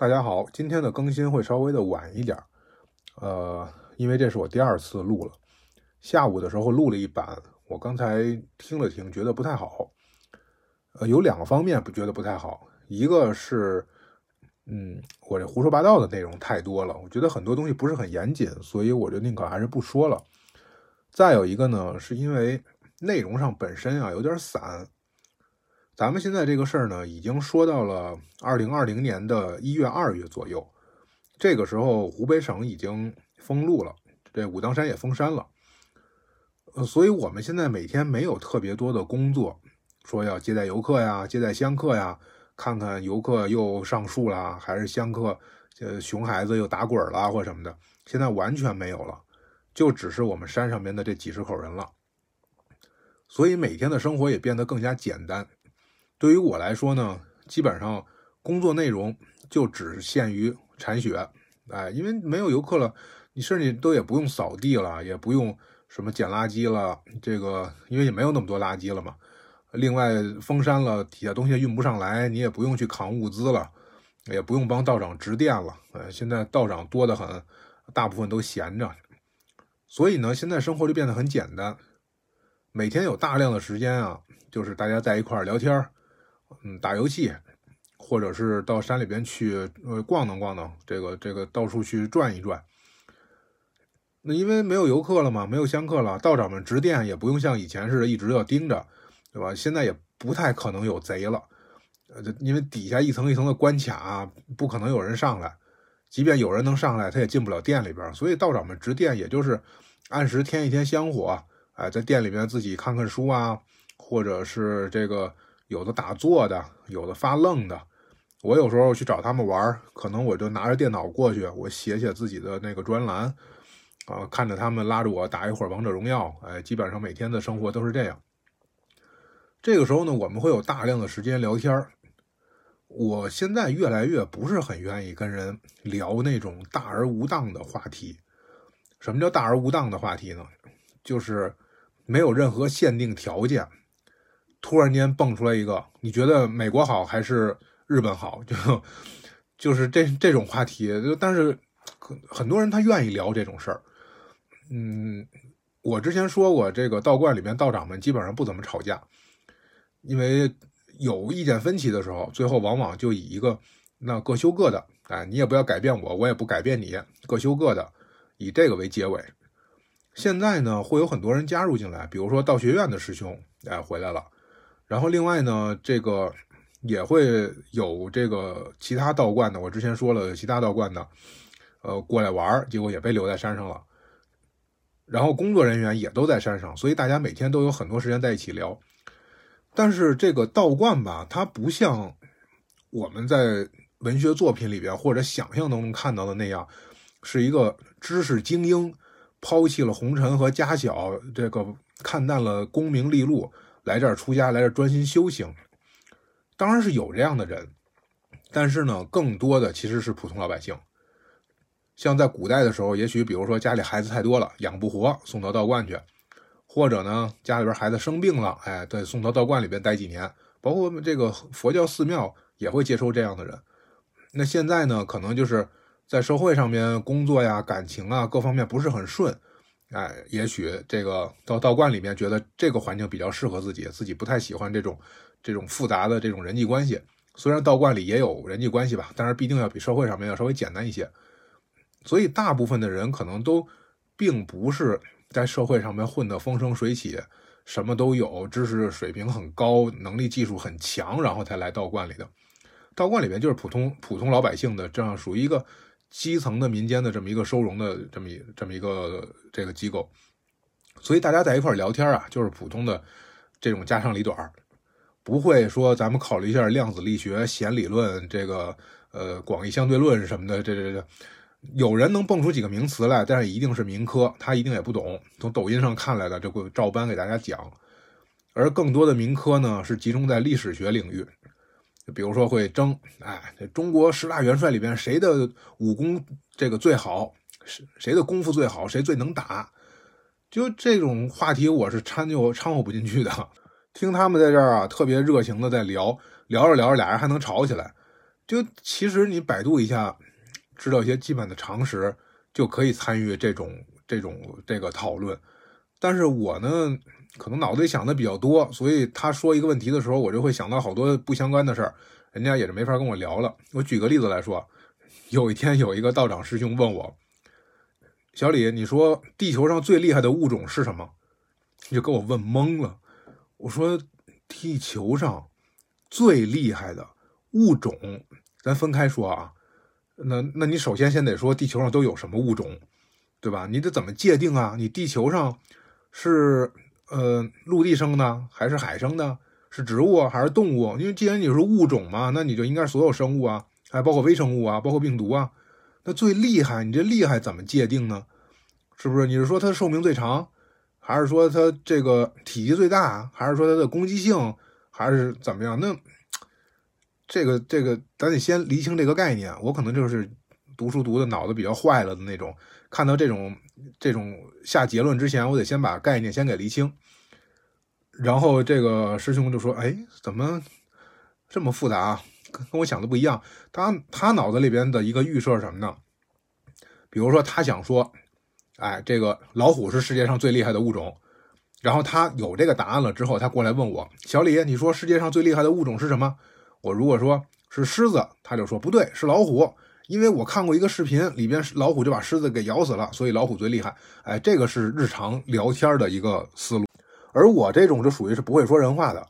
大家好，今天的更新会稍微的晚一点，呃，因为这是我第二次录了。下午的时候录了一版，我刚才听了听，觉得不太好。呃，有两个方面不觉得不太好，一个是，嗯，我这胡说八道的内容太多了，我觉得很多东西不是很严谨，所以我就宁可还是不说了。再有一个呢，是因为内容上本身啊有点散。咱们现在这个事儿呢，已经说到了二零二零年的一月、二月左右。这个时候，湖北省已经封路了，这武当山也封山了。呃，所以我们现在每天没有特别多的工作，说要接待游客呀、接待香客呀，看看游客又上树啦，还是香客呃熊孩子又打滚啦或什么的，现在完全没有了，就只是我们山上面的这几十口人了。所以每天的生活也变得更加简单。对于我来说呢，基本上工作内容就只限于铲雪，哎，因为没有游客了，你甚至都也不用扫地了，也不用什么捡垃圾了，这个因为也没有那么多垃圾了嘛。另外封山了，底下东西运不上来，你也不用去扛物资了，也不用帮道长值电了。呃，现在道长多得很，大部分都闲着，所以呢，现在生活就变得很简单，每天有大量的时间啊，就是大家在一块聊天嗯，打游戏，或者是到山里边去呃逛荡逛荡，这个这个到处去转一转。那因为没有游客了嘛，没有香客了，道长们值店也不用像以前似的一直要盯着，对吧？现在也不太可能有贼了，呃，因为底下一层一层的关卡，不可能有人上来。即便有人能上来，他也进不了店里边。所以道长们值店，也就是按时添一添香火，哎，在店里边自己看看书啊，或者是这个。有的打坐的，有的发愣的。我有时候去找他们玩，可能我就拿着电脑过去，我写写自己的那个专栏，啊，看着他们拉着我打一会儿王者荣耀。哎，基本上每天的生活都是这样。这个时候呢，我们会有大量的时间聊天我现在越来越不是很愿意跟人聊那种大而无当的话题。什么叫大而无当的话题呢？就是没有任何限定条件。突然间蹦出来一个，你觉得美国好还是日本好？就就是这这种话题，但是很多人他愿意聊这种事儿。嗯，我之前说过，这个道观里面道长们基本上不怎么吵架，因为有意见分歧的时候，最后往往就以一个那各修各的，哎，你也不要改变我，我也不改变你，各修各的，以这个为结尾。现在呢，会有很多人加入进来，比如说道学院的师兄，哎，回来了。然后另外呢，这个也会有这个其他道观的，我之前说了，其他道观的，呃，过来玩结果也被留在山上了。然后工作人员也都在山上，所以大家每天都有很多时间在一起聊。但是这个道观吧，它不像我们在文学作品里边或者想象当中看到的那样，是一个知识精英，抛弃了红尘和家小，这个看淡了功名利禄。来这儿出家，来这儿专心修行，当然是有这样的人，但是呢，更多的其实是普通老百姓。像在古代的时候，也许比如说家里孩子太多了，养不活，送到道观去；或者呢，家里边孩子生病了，哎，对，送到道观里边待几年。包括这个佛教寺庙也会接收这样的人。那现在呢，可能就是在社会上面工作呀、感情啊各方面不是很顺。哎，也许这个到道观里面，觉得这个环境比较适合自己，自己不太喜欢这种这种复杂的这种人际关系。虽然道观里也有人际关系吧，但是必定要比社会上面要稍微简单一些。所以大部分的人可能都并不是在社会上面混得风生水起，什么都有，知识水平很高，能力技术很强，然后才来道观里的。道观里面就是普通普通老百姓的，这样属于一个。基层的民间的这么一个收容的这么一这么一个这个机构，所以大家在一块聊天啊，就是普通的这种家长里短不会说咱们考虑一下量子力学、弦理论、这个呃广义相对论什么的。这这这，有人能蹦出几个名词来，但是一定是民科，他一定也不懂。从抖音上看来的，就会照搬给大家讲。而更多的民科呢，是集中在历史学领域。比如说会争，哎，这中国十大元帅里边谁的武功这个最好，谁谁的功夫最好，谁最能打，就这种话题我是掺就掺和不进去的。听他们在这儿啊，特别热情的在聊，聊着聊着俩人还能吵起来，就其实你百度一下，知道一些基本的常识，就可以参与这种这种这个讨论。但是我呢，可能脑子里想的比较多，所以他说一个问题的时候，我就会想到好多不相关的事儿，人家也是没法跟我聊了。我举个例子来说，有一天有一个道长师兄问我：“小李，你说地球上最厉害的物种是什么？”就给我问懵了。我说：“地球上最厉害的物种，咱分开说啊。那那你首先先得说地球上都有什么物种，对吧？你得怎么界定啊？你地球上。”是呃，陆地生的还是海生的？是植物还是动物？因为既然你是物种嘛，那你就应该是所有生物啊，还包括微生物啊，包括病毒啊。那最厉害，你这厉害怎么界定呢？是不是？你是说它寿命最长，还是说它这个体积最大，还是说它的攻击性，还是怎么样？那这个这个，咱得先厘清这个概念。我可能就是读书读的脑子比较坏了的那种。看到这种这种下结论之前，我得先把概念先给厘清。然后这个师兄就说：“哎，怎么这么复杂？跟跟我想的不一样。他他脑子里边的一个预设是什么呢？比如说他想说，哎，这个老虎是世界上最厉害的物种。然后他有这个答案了之后，他过来问我：小李，你说世界上最厉害的物种是什么？我如果说是狮子，他就说不对，是老虎。”因为我看过一个视频，里边老虎就把狮子给咬死了，所以老虎最厉害。哎，这个是日常聊天的一个思路。而我这种就属于是不会说人话的，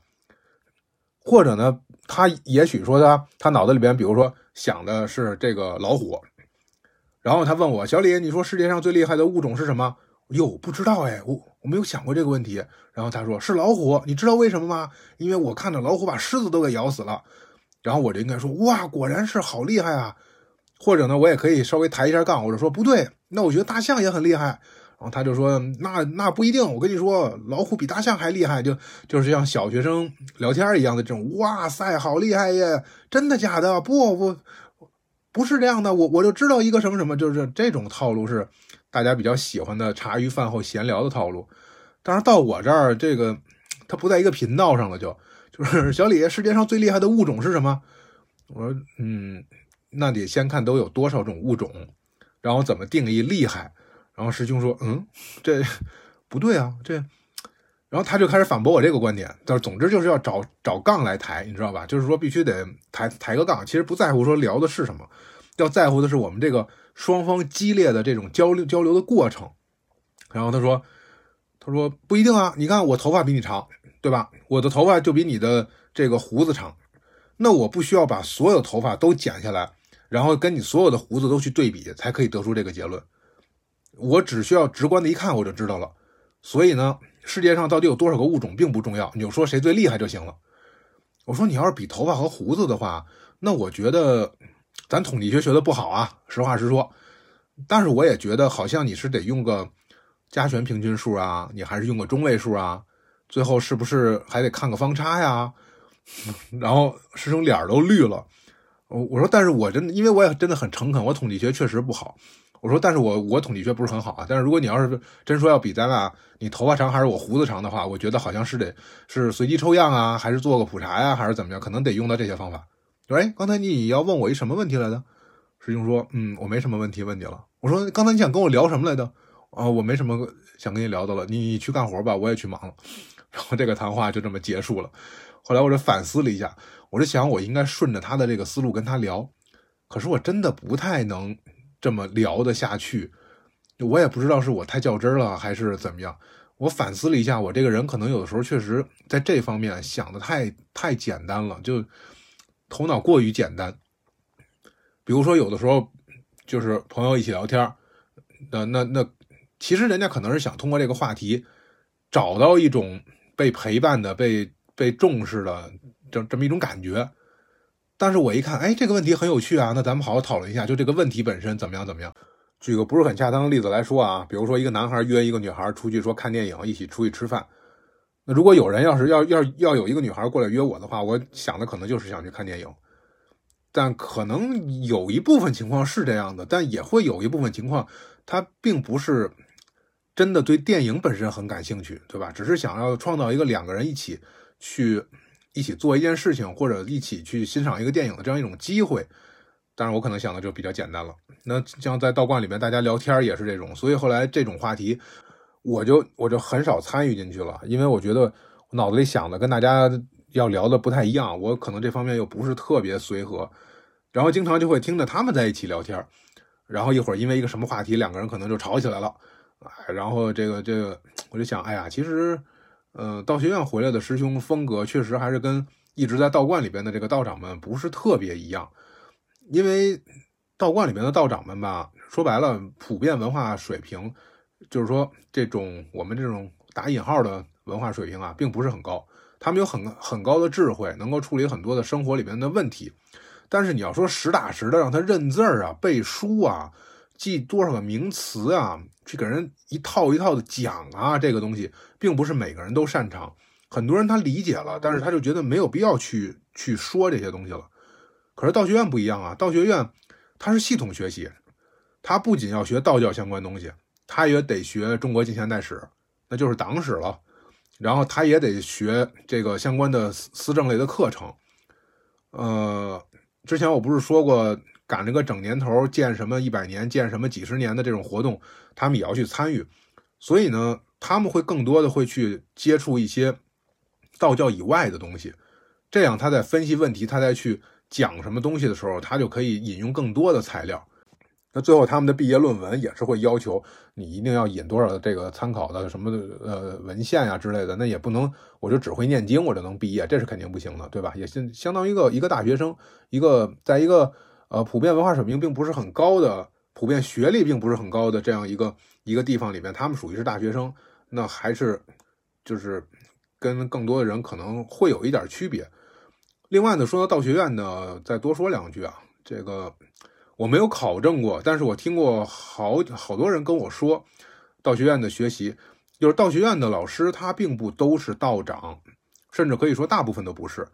或者呢，他也许说他他脑子里边，比如说想的是这个老虎，然后他问我小李，你说世界上最厉害的物种是什么？哟，不知道哎，我我没有想过这个问题。然后他说是老虎，你知道为什么吗？因为我看到老虎把狮子都给咬死了。然后我就应该说哇，果然是好厉害啊。或者呢，我也可以稍微抬一下杠，或者说不对，那我觉得大象也很厉害。然后他就说，那那不一定，我跟你说，老虎比大象还厉害，就就是像小学生聊天一样的这种，哇塞，好厉害耶！真的假的？不不，不是这样的，我我就知道一个什么什么，就是这种套路是大家比较喜欢的茶余饭后闲聊的套路。但是到我这儿，这个他不在一个频道上了，就就是小李，世界上最厉害的物种是什么？我说，嗯。那得先看都有多少种物种，然后怎么定义厉害。然后师兄说：“嗯，这不对啊，这。”然后他就开始反驳我这个观点。但是总之就是要找找杠来抬，你知道吧？就是说必须得抬抬个杠。其实不在乎说聊的是什么，要在乎的是我们这个双方激烈的这种交流交流的过程。然后他说：“他说不一定啊，你看我头发比你长，对吧？我的头发就比你的这个胡子长，那我不需要把所有头发都剪下来。”然后跟你所有的胡子都去对比，才可以得出这个结论。我只需要直观的一看，我就知道了。所以呢，世界上到底有多少个物种并不重要，你就说谁最厉害就行了。我说你要是比头发和胡子的话，那我觉得咱统计学学的不好啊，实话实说。但是我也觉得好像你是得用个加权平均数啊，你还是用个中位数啊？最后是不是还得看个方差呀？然后师兄脸都绿了。我我说，但是我真的，因为我也真的很诚恳，我统计学确实不好。我说，但是我我统计学不是很好啊。但是如果你要是真说要比咱俩，你头发长还是我胡子长的话，我觉得好像是得是随机抽样啊，还是做个普查呀，还是怎么样？可能得用到这些方法。说哎，刚才你要问我一什么问题来着？师兄说，嗯，我没什么问题问你了。我说，刚才你想跟我聊什么来着？啊，我没什么想跟你聊的了，你去干活吧，我也去忙了。然后这个谈话就这么结束了。后来我就反思了一下。我是想，我应该顺着他的这个思路跟他聊，可是我真的不太能这么聊得下去。我也不知道是我太较真了还是怎么样。我反思了一下，我这个人可能有的时候确实在这方面想的太太简单了，就头脑过于简单。比如说，有的时候就是朋友一起聊天，那那那，其实人家可能是想通过这个话题找到一种被陪伴的、被被重视的。这这么一种感觉，但是我一看，哎，这个问题很有趣啊，那咱们好好讨论一下，就这个问题本身怎么样怎么样？举个不是很恰当的例子来说啊，比如说一个男孩约一个女孩出去说看电影，一起出去吃饭。那如果有人要是要要要有一个女孩过来约我的话，我想的可能就是想去看电影。但可能有一部分情况是这样的，但也会有一部分情况，他并不是真的对电影本身很感兴趣，对吧？只是想要创造一个两个人一起去。一起做一件事情，或者一起去欣赏一个电影的这样一种机会。当然，我可能想的就比较简单了。那像在道观里面，大家聊天也是这种，所以后来这种话题，我就我就很少参与进去了，因为我觉得我脑子里想的跟大家要聊的不太一样，我可能这方面又不是特别随和，然后经常就会听着他们在一起聊天，然后一会儿因为一个什么话题，两个人可能就吵起来了，哎，然后这个这个，我就想，哎呀，其实，呃，道学院回来的师兄风格确实还是跟一直在道观里边的这个道长们不是特别一样。因为道观里面的道长们吧，说白了，普遍文化水平，就是说这种我们这种打引号的文化水平啊，并不是很高。他们有很很高的智慧，能够处理很多的生活里面的问题。但是你要说实打实的让他认字儿啊、背书啊、记多少个名词啊，去给人一套一套的讲啊，这个东西并不是每个人都擅长。很多人他理解了，但是他就觉得没有必要去去说这些东西了。可是道学院不一样啊，道学院它是系统学习，它不仅要学道教相关东西，它也得学中国近现代史，那就是党史了。然后他也得学这个相关的思政类的课程。呃，之前我不是说过赶这个整年头建什么一百年、建什么几十年的这种活动，他们也要去参与。所以呢，他们会更多的会去接触一些道教以外的东西，这样他在分析问题，他再去。讲什么东西的时候，他就可以引用更多的材料。那最后他们的毕业论文也是会要求你一定要引多少这个参考的什么呃文献呀之类的。那也不能我就只会念经我就能毕业，这是肯定不行的，对吧？也相相当于一个一个大学生，一个在一个呃普遍文化水平并不是很高的、普遍学历并不是很高的这样一个一个地方里面，他们属于是大学生，那还是就是跟更多的人可能会有一点区别。另外呢，说到道学院呢，再多说两句啊。这个我没有考证过，但是我听过好好多人跟我说，道学院的学习，就是道学院的老师，他并不都是道长，甚至可以说大部分都不是。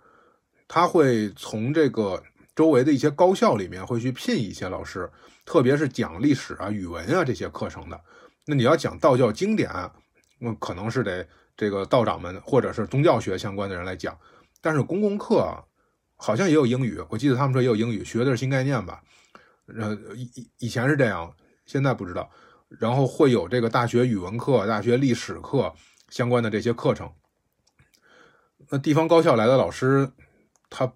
他会从这个周围的一些高校里面会去聘一些老师，特别是讲历史啊、语文啊这些课程的。那你要讲道教经典，那可能是得这个道长们或者是宗教学相关的人来讲。但是公共课，好像也有英语，我记得他们说也有英语，学的是新概念吧？呃，以以前是这样，现在不知道。然后会有这个大学语文课、大学历史课相关的这些课程。那地方高校来的老师，他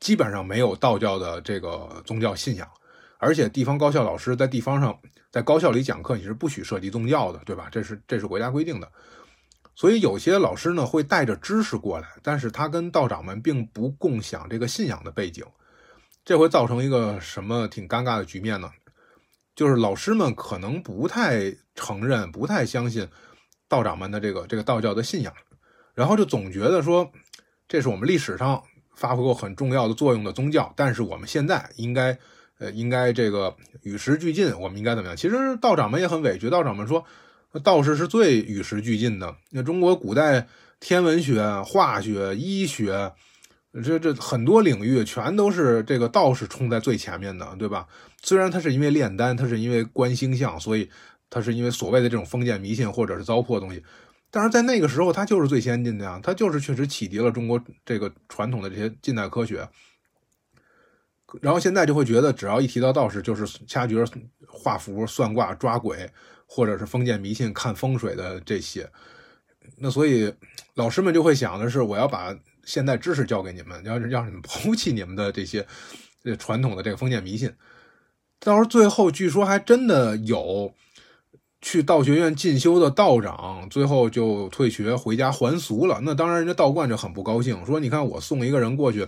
基本上没有道教的这个宗教信仰，而且地方高校老师在地方上，在高校里讲课，你是不许涉及宗教的，对吧？这是这是国家规定的。所以有些老师呢会带着知识过来，但是他跟道长们并不共享这个信仰的背景，这会造成一个什么挺尴尬的局面呢？就是老师们可能不太承认、不太相信道长们的这个这个道教的信仰，然后就总觉得说这是我们历史上发挥过很重要的作用的宗教，但是我们现在应该呃应该这个与时俱进，我们应该怎么样？其实道长们也很委屈，道长们说。道士是最与时俱进的。那中国古代天文学、化学、医学，这这很多领域全都是这个道士冲在最前面的，对吧？虽然他是因为炼丹，他是因为观星象，所以他是因为所谓的这种封建迷信或者是糟粕东西，但是在那个时候他就是最先进的呀，他就是确实启迪了中国这个传统的这些近代科学。然后现在就会觉得，只要一提到道士，就是掐诀、画符、算卦、抓鬼。或者是封建迷信、看风水的这些，那所以老师们就会想的是，我要把现代知识教给你们，要让你们抛弃你们的这些传统的这个封建迷信。到时候最后，据说还真的有去道学院进修的道长，最后就退学回家还俗了。那当然，人家道观就很不高兴，说：“你看我送一个人过去，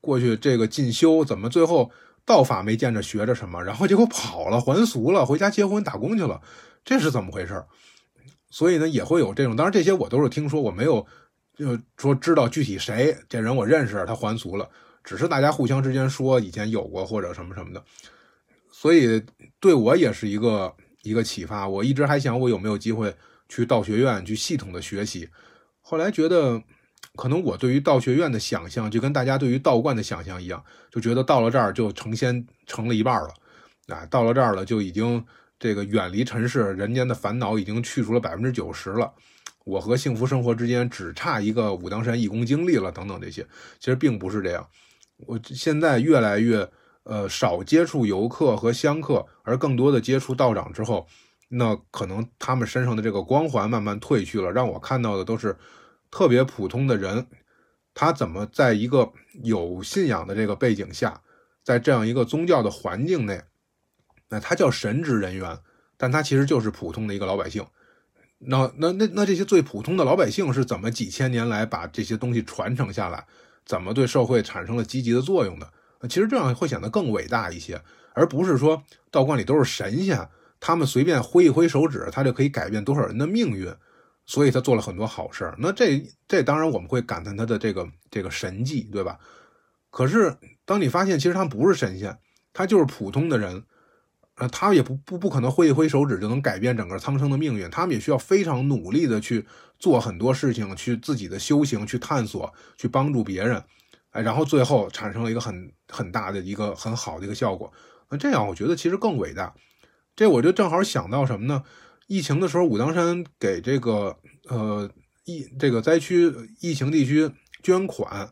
过去这个进修，怎么最后道法没见着学着什么，然后结果跑了还俗了，回家结婚打工去了。”这是怎么回事所以呢，也会有这种。当然，这些我都是听说，我没有就说知道具体谁这人我认识，他还俗了。只是大家互相之间说以前有过或者什么什么的，所以对我也是一个一个启发。我一直还想我有没有机会去道学院去系统的学习，后来觉得可能我对于道学院的想象就跟大家对于道观的想象一样，就觉得到了这儿就成仙成了一半了，啊，到了这儿了就已经。这个远离尘世，人间的烦恼已经去除了百分之九十了。我和幸福生活之间只差一个武当山义工经历了等等这些，其实并不是这样。我现在越来越呃少接触游客和香客，而更多的接触道长之后，那可能他们身上的这个光环慢慢褪去了，让我看到的都是特别普通的人，他怎么在一个有信仰的这个背景下，在这样一个宗教的环境内，那他叫神职人员，但他其实就是普通的一个老百姓。那那那那这些最普通的老百姓是怎么几千年来把这些东西传承下来？怎么对社会产生了积极的作用的？其实这样会显得更伟大一些，而不是说道观里都是神仙，他们随便挥一挥手指，他就可以改变多少人的命运，所以他做了很多好事。那这这当然我们会感叹他的这个这个神迹，对吧？可是当你发现其实他不是神仙，他就是普通的人。呃，他也不不不可能挥一挥手指就能改变整个苍生的命运，他们也需要非常努力的去做很多事情，去自己的修行，去探索，去帮助别人，哎，然后最后产生了一个很很大的一个很好的一个效果。那这样我觉得其实更伟大。这我就正好想到什么呢？疫情的时候，武当山给这个呃疫这个灾区疫情地区捐款，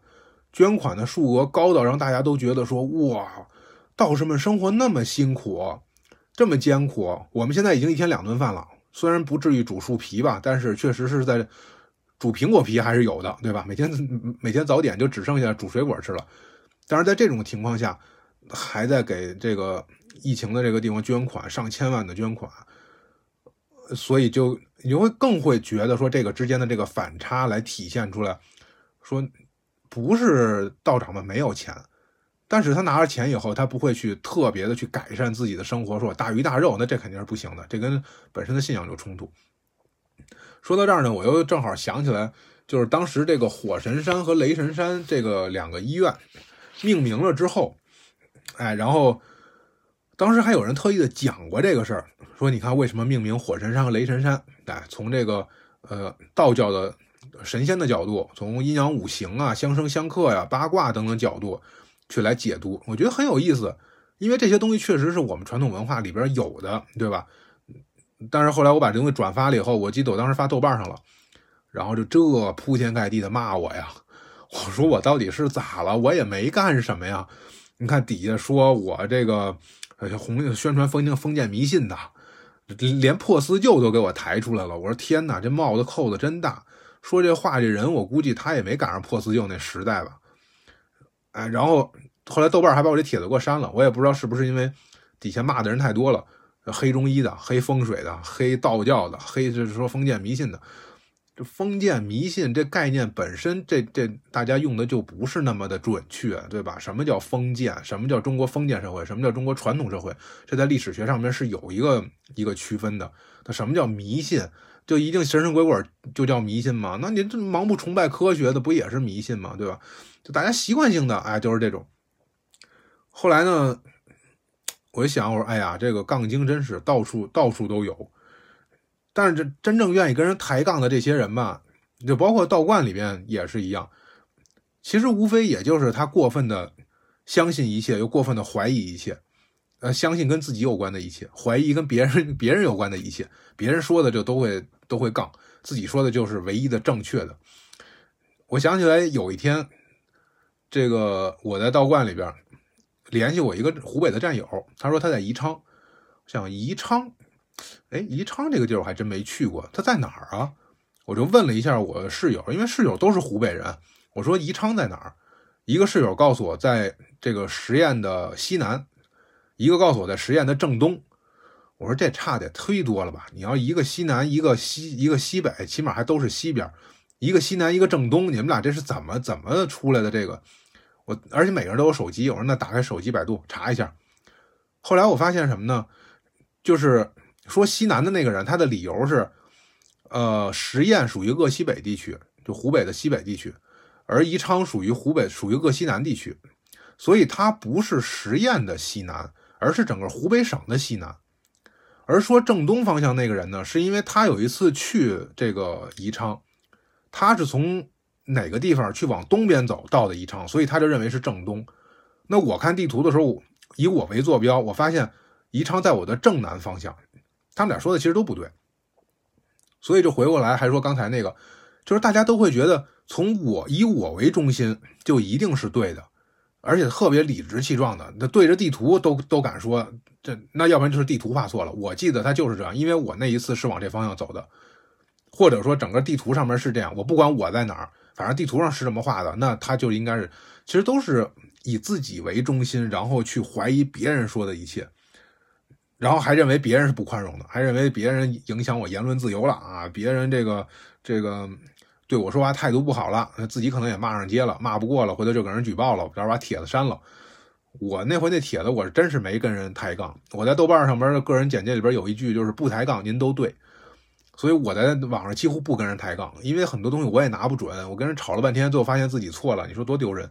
捐款的数额高到让大家都觉得说哇，道士们生活那么辛苦。这么艰苦，我们现在已经一天两顿饭了，虽然不至于煮树皮吧，但是确实是在煮苹果皮还是有的，对吧？每天 每天早点就只剩下煮水果吃了。但是在这种情况下，还在给这个疫情的这个地方捐款，上千万的捐款，所以就你会更会觉得说这个之间的这个反差来体现出来，说不是道长们没有钱。但是他拿着钱以后，他不会去特别的去改善自己的生活，说大鱼大肉，那这肯定是不行的，这跟本身的信仰有冲突。说到这儿呢，我又正好想起来，就是当时这个火神山和雷神山这个两个医院命名了之后，哎，然后当时还有人特意的讲过这个事儿，说你看为什么命名火神山和雷神山？哎，从这个呃道教的神仙的角度，从阴阳五行啊、相生相克呀、八卦等等角度。去来解读，我觉得很有意思，因为这些东西确实是我们传统文化里边有的，对吧？但是后来我把这东西转发了以后，我记得我当时发豆瓣上了，然后就这铺天盖地的骂我呀！我说我到底是咋了？我也没干什么呀！你看底下说我这个红宣传封建封建迷信的，连破四旧都给我抬出来了。我说天哪，这帽子扣的真大！说这话这人，我估计他也没赶上破四旧那时代吧。哎，然后后来豆瓣还把我这帖子给我删了，我也不知道是不是因为底下骂的人太多了，黑中医的、黑风水的、黑道教的、黑就是说封建迷信的。这封建迷信这概念本身，这这大家用的就不是那么的准确，对吧？什么叫封建？什么叫中国封建社会？什么叫中国传统社会？这在历史学上面是有一个一个区分的。那什么叫迷信？就一定神神鬼鬼就叫迷信吗？那你这盲目崇拜科学的不也是迷信吗？对吧？就大家习惯性的，哎，就是这种。后来呢，我一想，我说，哎呀，这个杠精真是到处到处都有。但是这真正愿意跟人抬杠的这些人吧，就包括道观里边也是一样。其实无非也就是他过分的相信一切，又过分的怀疑一切。呃，相信跟自己有关的一切，怀疑跟别人 别人有关的一切。别人说的就都会都会杠，自己说的就是唯一的正确的。我想起来有一天。这个我在道观里边联系我一个湖北的战友，他说他在宜昌，想宜昌，哎，宜昌这个地儿我还真没去过，他在哪儿啊？我就问了一下我室友，因为室友都是湖北人，我说宜昌在哪儿？一个室友告诉我在这个十堰的西南，一个告诉我在十堰的正东。我说这差的忒多了吧？你要一个西南，一个西，一个西北，起码还都是西边，一个西南，一个正东，你们俩这是怎么怎么出来的这个？我而且每个人都有手机，我说那打开手机百度查一下。后来我发现什么呢？就是说西南的那个人，他的理由是，呃，十堰属于鄂西北地区，就湖北的西北地区，而宜昌属于湖北，属于鄂西南地区，所以它不是十堰的西南，而是整个湖北省的西南。而说正东方向那个人呢，是因为他有一次去这个宜昌，他是从。哪个地方去往东边走到的宜昌，所以他就认为是正东。那我看地图的时候，以我为坐标，我发现宜昌在我的正南方向。他们俩说的其实都不对，所以就回过来还说刚才那个，就是大家都会觉得从我以我为中心就一定是对的，而且特别理直气壮的，那对着地图都都敢说这，那要不然就是地图画错了。我记得他就是这样，因为我那一次是往这方向走的，或者说整个地图上面是这样，我不管我在哪儿，反正地图上是这么画的，那他就应该是，其实都是以自己为中心，然后去怀疑别人说的一切。然后还认为别人是不宽容的，还认为别人影响我言论自由了啊！别人这个这个对我说话态度不好了，自己可能也骂上街了，骂不过了，回头就给人举报了，然后把帖子删了。我那回那帖子我是真是没跟人抬杠，我在豆瓣上边的个人简介里边有一句就是不抬杠您都对，所以我在网上几乎不跟人抬杠，因为很多东西我也拿不准，我跟人吵了半天，最后发现自己错了，你说多丢人？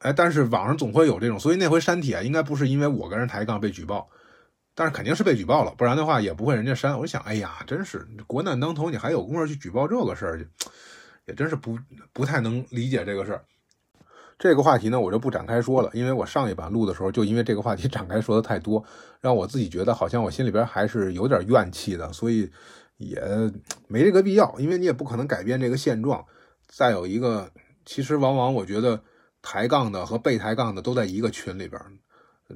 哎，但是网上总会有这种，所以那回删帖应该不是因为我跟人抬杠被举报。但是肯定是被举报了，不然的话也不会人家删。我就想，哎呀，真是国难当头，你还有功夫去举报这个事儿去，也真是不不太能理解这个事儿。这个话题呢，我就不展开说了，因为我上一版录的时候，就因为这个话题 展开说的太多，让我自己觉得好像我心里边还是有点怨气的，所以也没这个必要，因为你也不可能改变这个现状。再有一个，其实往往我觉得抬杠的和被抬杠的都在一个群里边，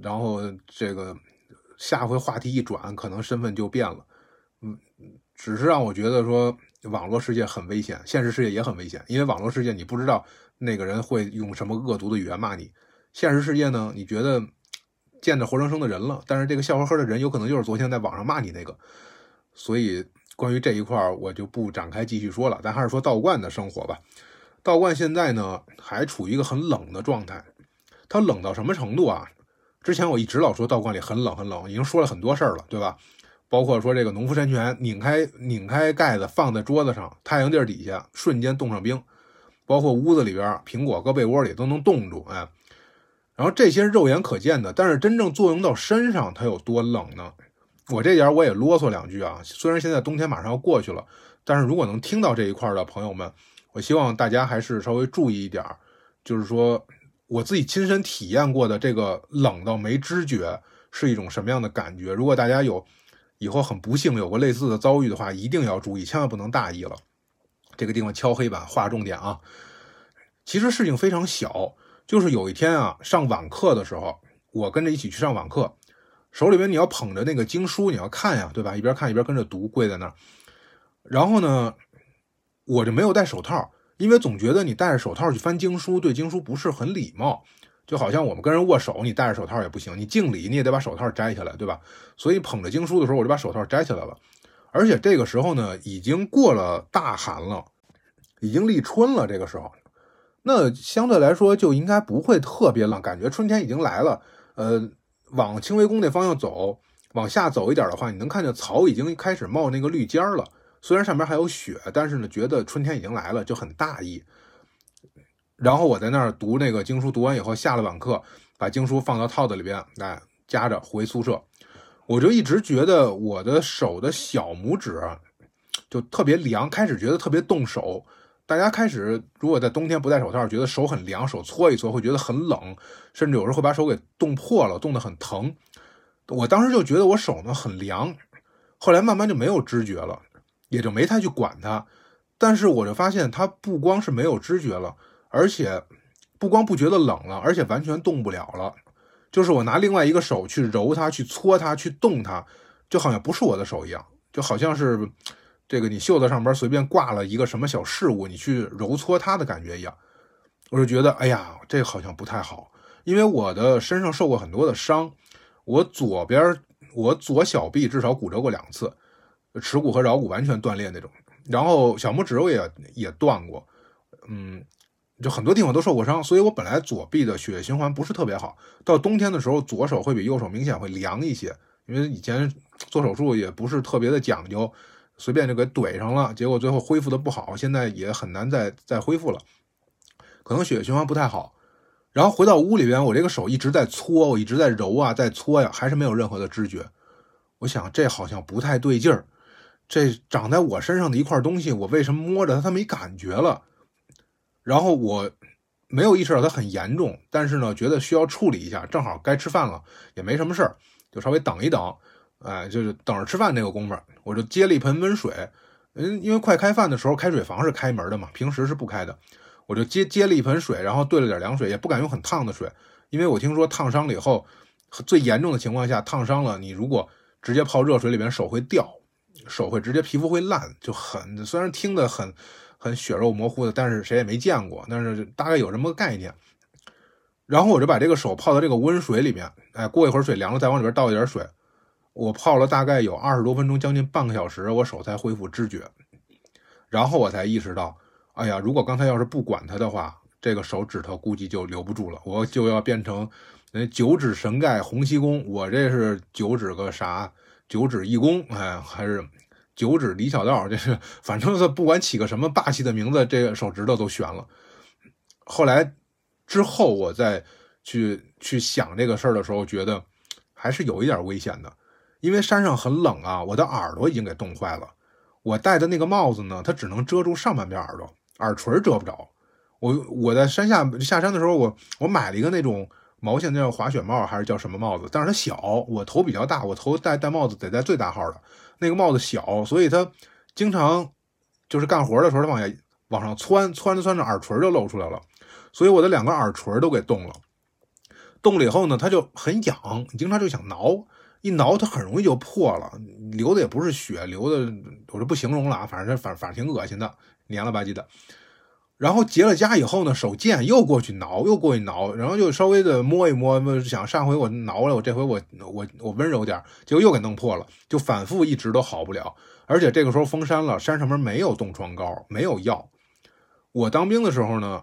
然后这个。下回话题一转，可能身份就变了。嗯，只是让我觉得说，网络世界很危险，现实世界也很危险。因为网络世界你不知道那个人会用什么恶毒的语言骂你，现实世界呢，你觉得见着活生生的人了，但是这个笑呵呵的人有可能就是昨天在网上骂你那个。所以关于这一块我就不展开继续说了。咱还是说道观的生活吧。道观现在呢还处于一个很冷的状态，它冷到什么程度啊？之前我一直老说道观里很冷很冷，已经说了很多事儿了，对吧？包括说这个农夫山泉拧开拧开盖子放在桌子上，太阳地儿底下瞬间冻上冰，包括屋子里边苹果搁被窝里都能冻住，哎。然后这些肉眼可见的，但是真正作用到身上，它有多冷呢？我这点我也啰嗦两句啊。虽然现在冬天马上要过去了，但是如果能听到这一块的朋友们，我希望大家还是稍微注意一点，就是说。我自己亲身体验过的这个冷到没知觉是一种什么样的感觉？如果大家有以后很不幸有过类似的遭遇的话，一定要注意，千万不能大意了。这个地方敲黑板划重点啊！其实事情非常小，就是有一天啊，上网课的时候，我跟着一起去上网课，手里边你要捧着那个经书，你要看呀，对吧？一边看一边跟着读，跪在那儿。然后呢，我就没有戴手套。因为总觉得你戴着手套去翻经书，对经书不是很礼貌，就好像我们跟人握手，你戴着手套也不行，你敬礼你也得把手套摘下来，对吧？所以捧着经书的时候，我就把手套摘下来了。而且这个时候呢，已经过了大寒了，已经立春了。这个时候，那相对来说就应该不会特别冷，感觉春天已经来了。呃，往清微宫那方向走，往下走一点的话，你能看见草已经开始冒那个绿尖了。虽然上面还有雪，但是呢，觉得春天已经来了，就很大意。然后我在那儿读那个经书，读完以后下了晚课，把经书放到套子里边，来夹着回宿舍。我就一直觉得我的手的小拇指就特别凉，开始觉得特别冻手。大家开始如果在冬天不戴手套，觉得手很凉，手搓一搓会觉得很冷，甚至有时候会把手给冻破了，冻得很疼。我当时就觉得我手呢很凉，后来慢慢就没有知觉了。也就没太去管它，但是我就发现它不光是没有知觉了，而且不光不觉得冷了，而且完全动不了了。就是我拿另外一个手去揉它、去搓它、去动它，就好像不是我的手一样，就好像是这个你袖子上边随便挂了一个什么小事物，你去揉搓它的感觉一样。我就觉得，哎呀，这好像不太好，因为我的身上受过很多的伤，我左边我左小臂至少骨折过两次。耻骨和桡骨完全断裂那种，然后小拇指我也也断过，嗯，就很多地方都受过伤，所以我本来左臂的血液循环不是特别好，到冬天的时候左手会比右手明显会凉一些，因为以前做手术也不是特别的讲究，随便就给怼上了，结果最后恢复的不好，现在也很难再再恢复了，可能血液循环不太好。然后回到屋里边，我这个手一直在搓，我一直在揉啊，在搓呀，还是没有任何的知觉。我想这好像不太对劲儿。这长在我身上的一块东西，我为什么摸着它它没感觉了？然后我没有意识到它很严重，但是呢，觉得需要处理一下，正好该吃饭了，也没什么事儿，就稍微等一等，哎，就是等着吃饭那个功夫，我就接了一盆温水，嗯，因为快开饭的时候，开水房是开门的嘛，平时是不开的。我就接接了一盆水，然后兑了点凉水，也不敢用很烫的水，因为我听说烫伤了以后，最严重的情况下烫伤了，你如果直接泡热水里边，手会掉，手会直接皮肤会烂，就很虽然听得很很血肉模糊的，但是谁也没见过，但是大概有这么个概念。然后我就把这个手泡到这个温水里面，哎，过一会儿水凉了，再往里边倒一点水，我泡了大概有二十多分钟，将近半个小时，我手才恢复知觉，然后我才意识到。哎呀，如果刚才要是不管它的话，这个手指头估计就留不住了，我就要变成那九指神丐洪七公。我这是九指个啥？九指一公，哎，还是九指李小道？这是反正是不管起个什么霸气的名字，这个手指头都悬了。后来之后，我再去去想这个事儿的时候，觉得还是有一点危险的，因为山上很冷啊，我的耳朵已经给冻坏了。我戴的那个帽子呢，它只能遮住上半边耳朵。耳垂遮不着，我我在山下下山的时候，我我买了一个那种毛线，那叫滑雪帽还是叫什么帽子？但是它小，我头比较大，我头戴戴帽子得戴最大号的，那个帽子小，所以它经常就是干活的时候，它往下往上窜，窜着窜着耳垂就露出来了，所以我的两个耳垂都给冻了。冻了以后呢，它就很痒，经常就想挠，一挠它很容易就破了，流的也不是血，流的我就不形容了啊，反正反反正挺恶心的。黏了吧唧的，然后结了痂以后呢，手贱又过去挠，又过去挠，然后就稍微的摸一摸，想上回我挠了，我这回我我我温柔点，结果又给弄破了，就反复一直都好不了。而且这个时候封山了，山上面没有冻疮膏，没有药。我当兵的时候呢，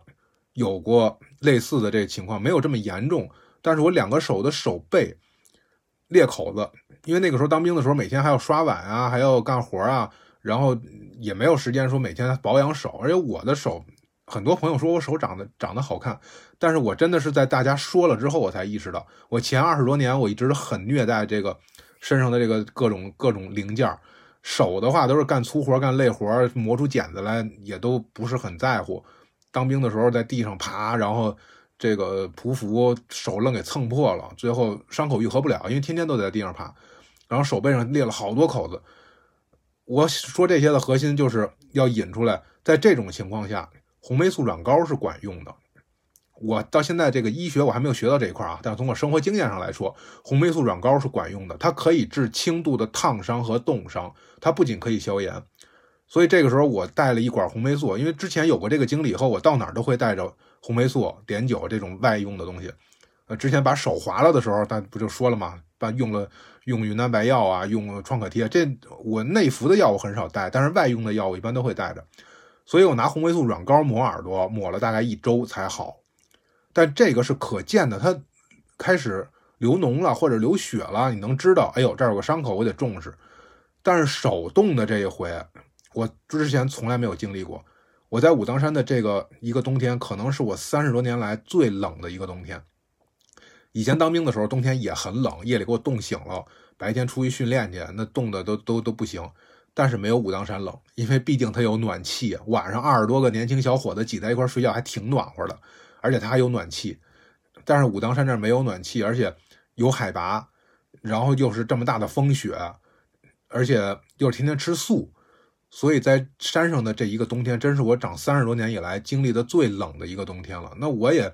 有过类似的这情况，没有这么严重，但是我两个手的手背裂口子，因为那个时候当兵的时候，每天还要刷碗啊，还要干活啊。然后也没有时间说每天保养手，而且我的手，很多朋友说我手长得长得好看，但是我真的是在大家说了之后，我才意识到，我前二十多年我一直很虐待这个身上的这个各种各种零件手的话都是干粗活干累活磨出茧子来也都不是很在乎。当兵的时候在地上爬，然后这个匍匐，手愣给蹭破了，最后伤口愈合不了，因为天天都在地上爬，然后手背上裂了好多口子。我说这些的核心就是要引出来，在这种情况下，红霉素软膏是管用的。我到现在这个医学我还没有学到这一块啊，但是从我生活经验上来说，红霉素软膏是管用的，它可以治轻度的烫伤和冻伤，它不仅可以消炎。所以这个时候我带了一管红霉素，因为之前有过这个经历以后，我到哪儿都会带着红霉素、碘酒这种外用的东西。呃，之前把手划了的时候，但不就说了吗？把用了。用云南白药啊，用创可贴，这我内服的药我很少带，但是外用的药我一般都会带着。所以我拿红霉素软膏抹耳朵，抹了大概一周才好。但这个是可见的，它开始流脓了或者流血了，你能知道，哎呦，这儿有个伤口，我得重视。但是手动的这一回，我之前从来没有经历过。我在武当山的这个一个冬天，可能是我三十多年来最冷的一个冬天。以前当兵的时候，冬天也很冷，夜里给我冻醒了。白天出去训练去，那冻的都都都不行。但是没有武当山冷，因为毕竟它有暖气。晚上二十多个年轻小伙子挤在一块睡觉，还挺暖和的。而且它还有暖气。但是武当山这没有暖气，而且有海拔，然后又是这么大的风雪，而且又是天天吃素，所以在山上的这一个冬天，真是我长三十多年以来经历的最冷的一个冬天了。那我也。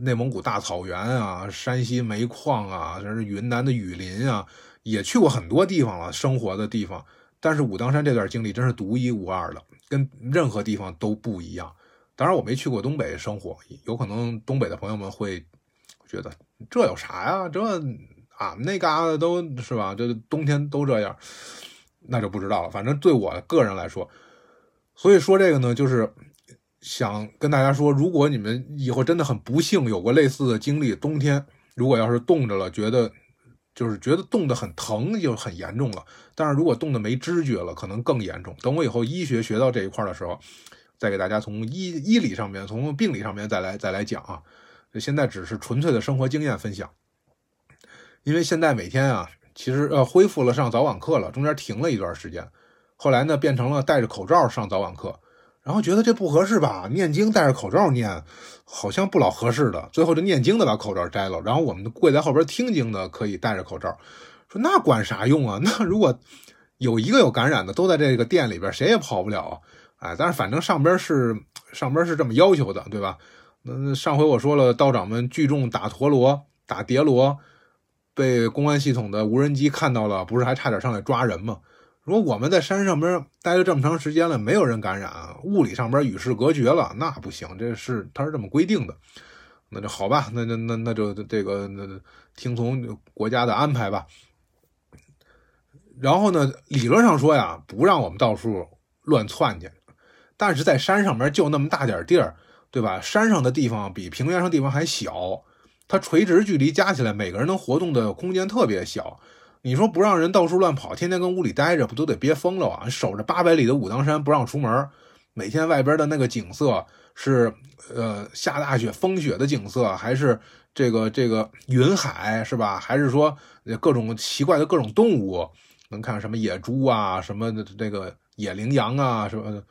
内蒙古大草原啊，山西煤矿啊，这是云南的雨林啊，也去过很多地方了，生活的地方。但是武当山这段经历真是独一无二的，跟任何地方都不一样。当然，我没去过东北生活，有可能东北的朋友们会觉得这有啥呀？这俺们那嘎达都是吧？这冬天都这样，那就不知道了。反正对我个人来说，所以说这个呢，就是。想跟大家说，如果你们以后真的很不幸有过类似的经历，冬天如果要是冻着了，觉得就是觉得冻得很疼，就很严重了。但是如果冻得没知觉了，可能更严重。等我以后医学学到这一块的时候，再给大家从医医理上面、从病理上面再来再来讲啊。现在只是纯粹的生活经验分享。因为现在每天啊，其实呃恢复了上早晚课了，中间停了一段时间，后来呢变成了戴着口罩上早晚课。然后觉得这不合适吧？念经戴着口罩念，好像不老合适的。最后这念经的把口罩摘了，然后我们跪在后边听经的可以戴着口罩。说那管啥用啊？那如果有一个有感染的，都在这个店里边，谁也跑不了。哎，但是反正上边是上边是这么要求的，对吧？那上回我说了，道长们聚众打陀螺、打叠罗，被公安系统的无人机看到了，不是还差点上来抓人吗？如果我们在山上边待了这么长时间了，没有人感染，物理上边与世隔绝了，那不行，这是他是这么规定的。那就好吧，那那那那就这个那听从国家的安排吧。然后呢，理论上说呀，不让我们到处乱窜去。但是在山上面就那么大点地儿，对吧？山上的地方比平原上地方还小，它垂直距离加起来，每个人能活动的空间特别小。你说不让人到处乱跑，天天跟屋里待着，不都得憋疯了啊？守着八百里的武当山不让出门，每天外边的那个景色是呃下大雪风雪的景色，还是这个这个云海是吧？还是说各种奇怪的各种动物？能看什么野猪啊，什么的这个野羚羊啊，什么？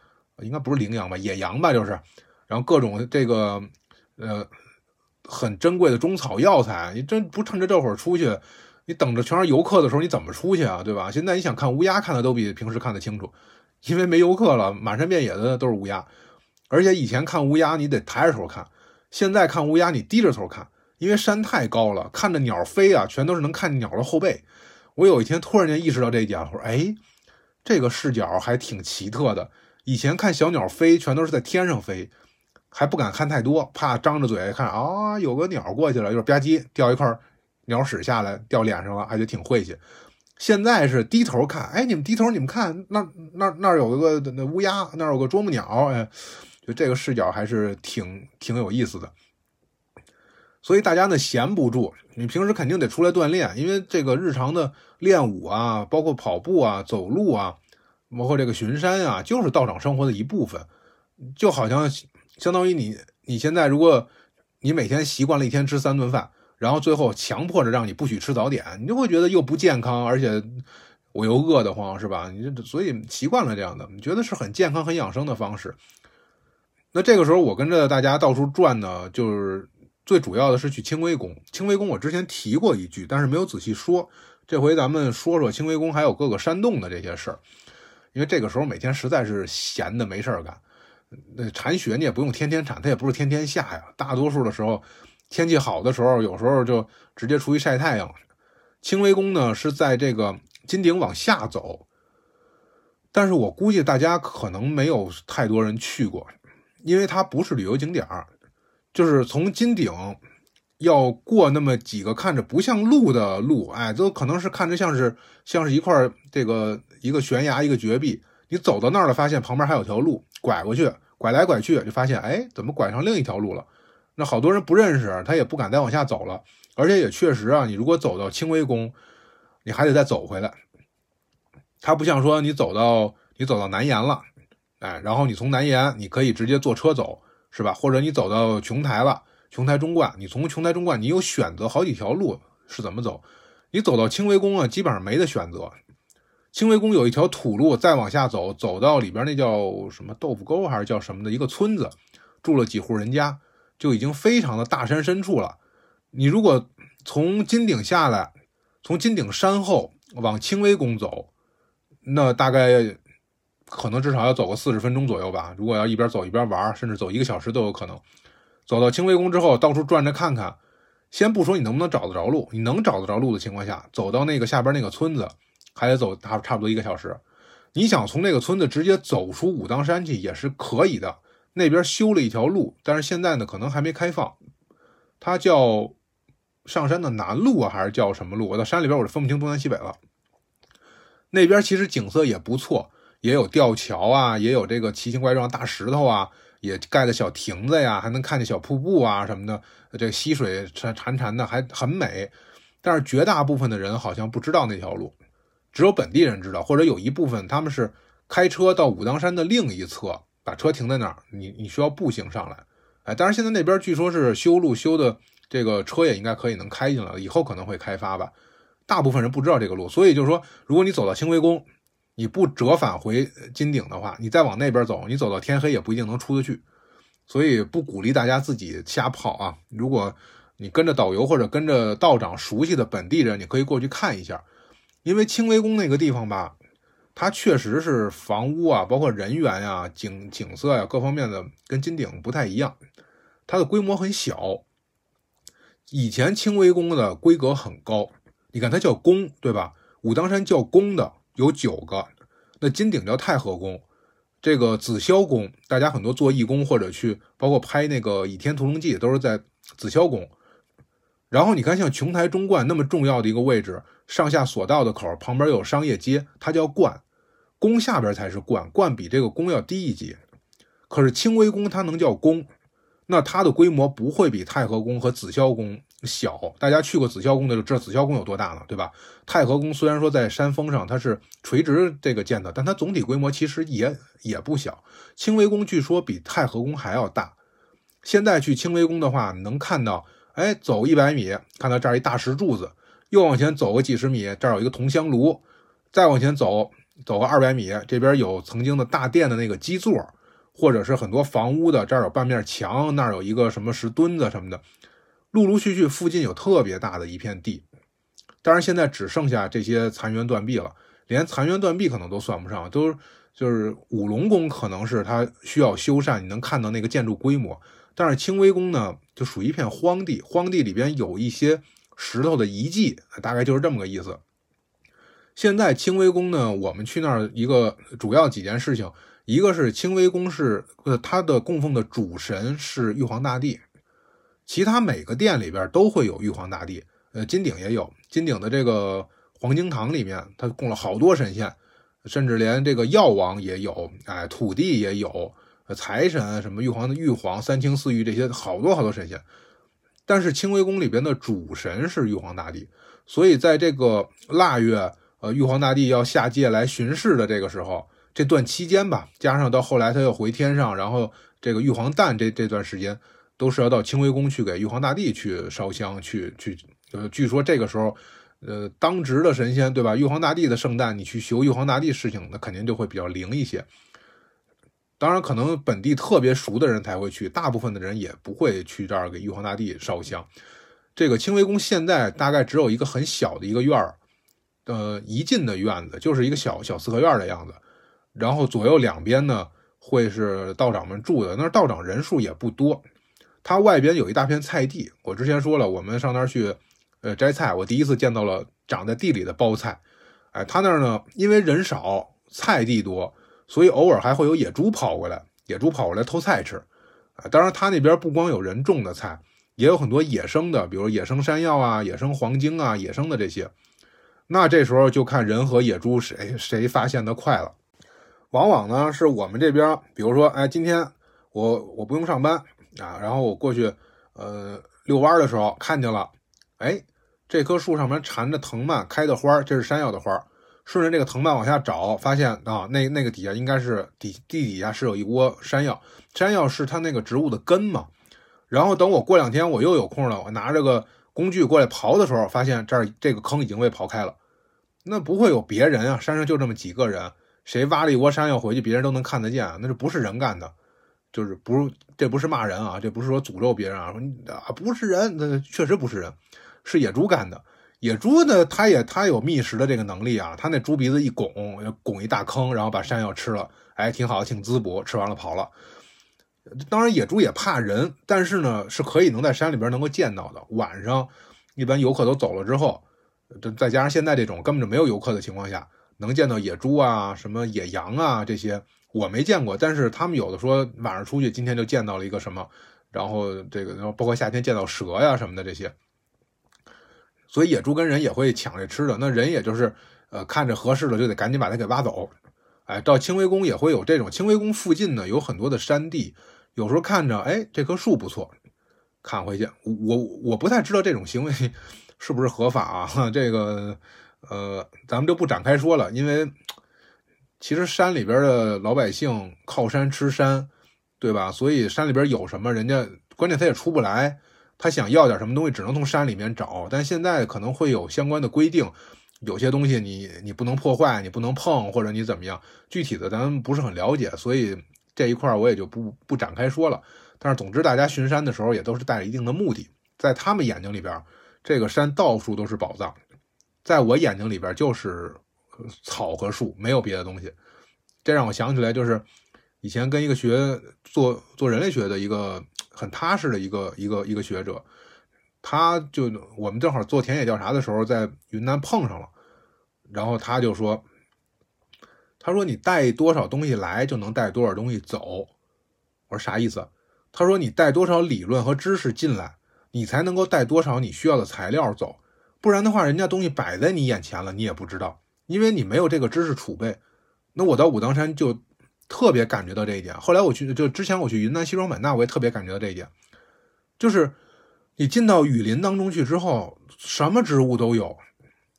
应该不是羚羊吧，野羊吧，就是，然后各种这个，呃，很珍贵的中草药材，你真不趁着这会儿出去，你等着全是游客的时候，你怎么出去啊？对吧？现在你想看乌鸦，看的都比平时看得清楚，因为没游客了，满山遍野的都是乌鸦，而且以前看乌鸦你得抬着头看，现在看乌鸦你低着头看，因为山太高了，看着鸟飞啊，全都是能看鸟的后背。我有一天突然间意识到这一点，我说，哎，这个视角还挺奇特的。以前看小鸟飞，全都是在天上飞，还不敢看太多，怕张着嘴看啊，有个鸟过去了，就是吧唧掉一块鸟屎下来掉脸上了，还觉得挺晦气。现在是低头看，哎，你们低头，你们看那那那有一个那乌鸦，那有个啄木鸟，哎，就这个视角还是挺挺有意思的。所以大家呢闲不住，你平时肯定得出来锻炼，因为这个日常的练武啊，包括跑步啊、走路啊。包括这个巡山啊，就是道长生活的一部分，就好像相当于你你现在，如果你每天习惯了一天吃三顿饭，然后最后强迫着让你不许吃早点，你就会觉得又不健康，而且我又饿得慌，是吧？你所以习惯了这样的，你觉得是很健康、很养生的方式。那这个时候我跟着大家到处转呢，就是最主要的是去清微宫。清微宫我之前提过一句，但是没有仔细说，这回咱们说说清微宫还有各个山洞的这些事儿。因为这个时候每天实在是闲的没事儿干，那铲雪你也不用天天铲，它也不是天天下呀。大多数的时候，天气好的时候，有时候就直接出去晒太阳。清微宫呢是在这个金顶往下走，但是我估计大家可能没有太多人去过，因为它不是旅游景点儿，就是从金顶要过那么几个看着不像路的路，哎，都可能是看着像是像是一块这个。一个悬崖，一个绝壁，你走到那儿了，发现旁边还有条路，拐过去，拐来拐去，就发现，哎，怎么拐上另一条路了？那好多人不认识，他也不敢再往下走了。而且也确实啊，你如果走到清微宫，你还得再走回来。它不像说你走到你走到南岩了，哎，然后你从南岩你可以直接坐车走，是吧？或者你走到琼台了，琼台中观，你从琼台中观你有选择好几条路是怎么走？你走到清微宫啊，基本上没得选择。清微宫有一条土路，再往下走，走到里边那叫什么豆腐沟还是叫什么的一个村子，住了几户人家，就已经非常的大山深处了。你如果从金顶下来，从金顶山后往清微宫走，那大概可能至少要走个四十分钟左右吧。如果要一边走一边玩，甚至走一个小时都有可能。走到清微宫之后，到处转着看看，先不说你能不能找得着路，你能找得着路的情况下，走到那个下边那个村子。还得走差差不多一个小时，你想从那个村子直接走出武当山去也是可以的。那边修了一条路，但是现在呢可能还没开放。它叫上山的南路啊，还是叫什么路？我到山里边我就分不清东南西北了。那边其实景色也不错，也有吊桥啊，也有这个奇形怪状大石头啊，也盖的小亭子呀，还能看见小瀑布啊什么的。这溪水潺潺潺的，还很美。但是绝大部分的人好像不知道那条路。只有本地人知道，或者有一部分他们是开车到武当山的另一侧，把车停在那儿，你你需要步行上来。哎，但是现在那边据说是修路修的，这个车也应该可以能开进来了，以后可能会开发吧。大部分人不知道这个路，所以就是说，如果你走到清微宫，你不折返回金顶的话，你再往那边走，你走到天黑也不一定能出得去。所以不鼓励大家自己瞎跑啊。如果你跟着导游或者跟着道长熟悉的本地人，你可以过去看一下。因为清微宫那个地方吧，它确实是房屋啊，包括人员呀、景景色呀各方面的跟金顶不太一样，它的规模很小。以前清微宫的规格很高，你看它叫宫，对吧？武当山叫宫的有九个，那金顶叫太和宫，这个紫霄宫，大家很多做义工或者去，包括拍那个《倚天屠龙记》，都是在紫霄宫。然后你看，像琼台中观那么重要的一个位置，上下索道的口旁边有商业街，它叫观。宫下边才是观，观比这个宫要低一级。可是清微宫它能叫宫，那它的规模不会比太和宫和紫霄宫小。大家去过紫霄宫的就知道紫霄宫有多大了，对吧？太和宫虽然说在山峰上，它是垂直这个建的，但它总体规模其实也也不小。清微宫据说比太和宫还要大。现在去清微宫的话，能看到，哎，走一百米，看到这儿一大石柱子，又往前走个几十米，这儿有一个铜香炉，再往前走。走个二百米，这边有曾经的大殿的那个基座，或者是很多房屋的，这儿有半面墙，那儿有一个什么石墩子什么的，陆陆续续附近有特别大的一片地。当然现在只剩下这些残垣断壁了，连残垣断壁可能都算不上，都就是五龙宫可能是它需要修缮，你能看到那个建筑规模。但是清微宫呢，就属于一片荒地，荒地里边有一些石头的遗迹，大概就是这么个意思。现在清微宫呢，我们去那儿一个主要几件事情，一个是清微宫是呃它的供奉的主神是玉皇大帝，其他每个殿里边都会有玉皇大帝，呃金顶也有，金顶的这个黄金堂里面它供了好多神仙，甚至连这个药王也有，哎土地也有，财神什么玉皇的玉皇三清四御这些好多好多神仙，但是清微宫里边的主神是玉皇大帝，所以在这个腊月。呃，玉皇大帝要下界来巡视的这个时候，这段期间吧，加上到后来他又回天上，然后这个玉皇诞这这段时间，都是要到清微宫去给玉皇大帝去烧香，去去。呃，据说这个时候，呃，当值的神仙对吧？玉皇大帝的圣诞，你去求玉皇大帝事情，那肯定就会比较灵一些。当然，可能本地特别熟的人才会去，大部分的人也不会去这儿给玉皇大帝烧香。这个清微宫现在大概只有一个很小的一个院儿。呃，一进的院子就是一个小小四合院的样子，然后左右两边呢会是道长们住的，那道长人数也不多。他外边有一大片菜地，我之前说了，我们上那儿去，呃，摘菜，我第一次见到了长在地里的包菜。哎，他那儿呢，因为人少，菜地多，所以偶尔还会有野猪跑过来，野猪跑过来偷菜吃。啊，当然他那边不光有人种的菜，也有很多野生的，比如野生山药啊、野生黄精啊、野生的这些。那这时候就看人和野猪谁谁发现的快了。往往呢是我们这边，比如说，哎，今天我我不用上班啊，然后我过去，呃，遛弯的时候看见了，哎，这棵树上面缠着藤蔓开的花，这是山药的花。顺着这个藤蔓往下找，发现啊，那那个底下应该是底地底下是有一窝山药，山药是它那个植物的根嘛。然后等我过两天我又有空了，我拿这个。工具过来刨的时候，发现这儿这个坑已经被刨开了。那不会有别人啊，山上就这么几个人，谁挖了一窝山药回去，别人都能看得见。那就不是人干的，就是不，这不是骂人啊，这不是说诅咒别人啊，说啊不是人，那确实不是人，是野猪干的。野猪呢，它也它有觅食的这个能力啊，它那猪鼻子一拱，拱一大坑，然后把山药吃了，哎，挺好，挺滋补，吃完了跑了。当然，野猪也怕人，但是呢，是可以能在山里边能够见到的。晚上，一般游客都走了之后，再加上现在这种根本就没有游客的情况下，能见到野猪啊、什么野羊啊这些，我没见过。但是他们有的说晚上出去，今天就见到了一个什么，然后这个，包括夏天见到蛇呀什么的这些。所以野猪跟人也会抢这吃的，那人也就是呃看着合适的就得赶紧把它给挖走。哎，到清微宫也会有这种，清微宫附近呢有很多的山地。有时候看着，哎，这棵树不错，砍回去。我我不太知道这种行为 是不是合法啊？这个，呃，咱们就不展开说了。因为其实山里边的老百姓靠山吃山，对吧？所以山里边有什么，人家关键他也出不来，他想要点什么东西，只能从山里面找。但现在可能会有相关的规定，有些东西你你不能破坏，你不能碰，或者你怎么样，具体的咱不是很了解，所以。这一块我也就不不展开说了，但是总之大家巡山的时候也都是带着一定的目的，在他们眼睛里边，这个山到处都是宝藏，在我眼睛里边就是草和树，没有别的东西。这让我想起来，就是以前跟一个学做做人类学的一个很踏实的一个一个一个学者，他就我们正好做田野调查的时候，在云南碰上了，然后他就说，他说你带多少东西来，就能带多少东西走。我说啥意思？他说你带多少理论和知识进来，你才能够带多少你需要的材料走。不然的话，人家东西摆在你眼前了，你也不知道，因为你没有这个知识储备。那我到武当山就特别感觉到这一点。后来我去，就之前我去云南西双版纳，我也特别感觉到这一点，就是你进到雨林当中去之后，什么植物都有。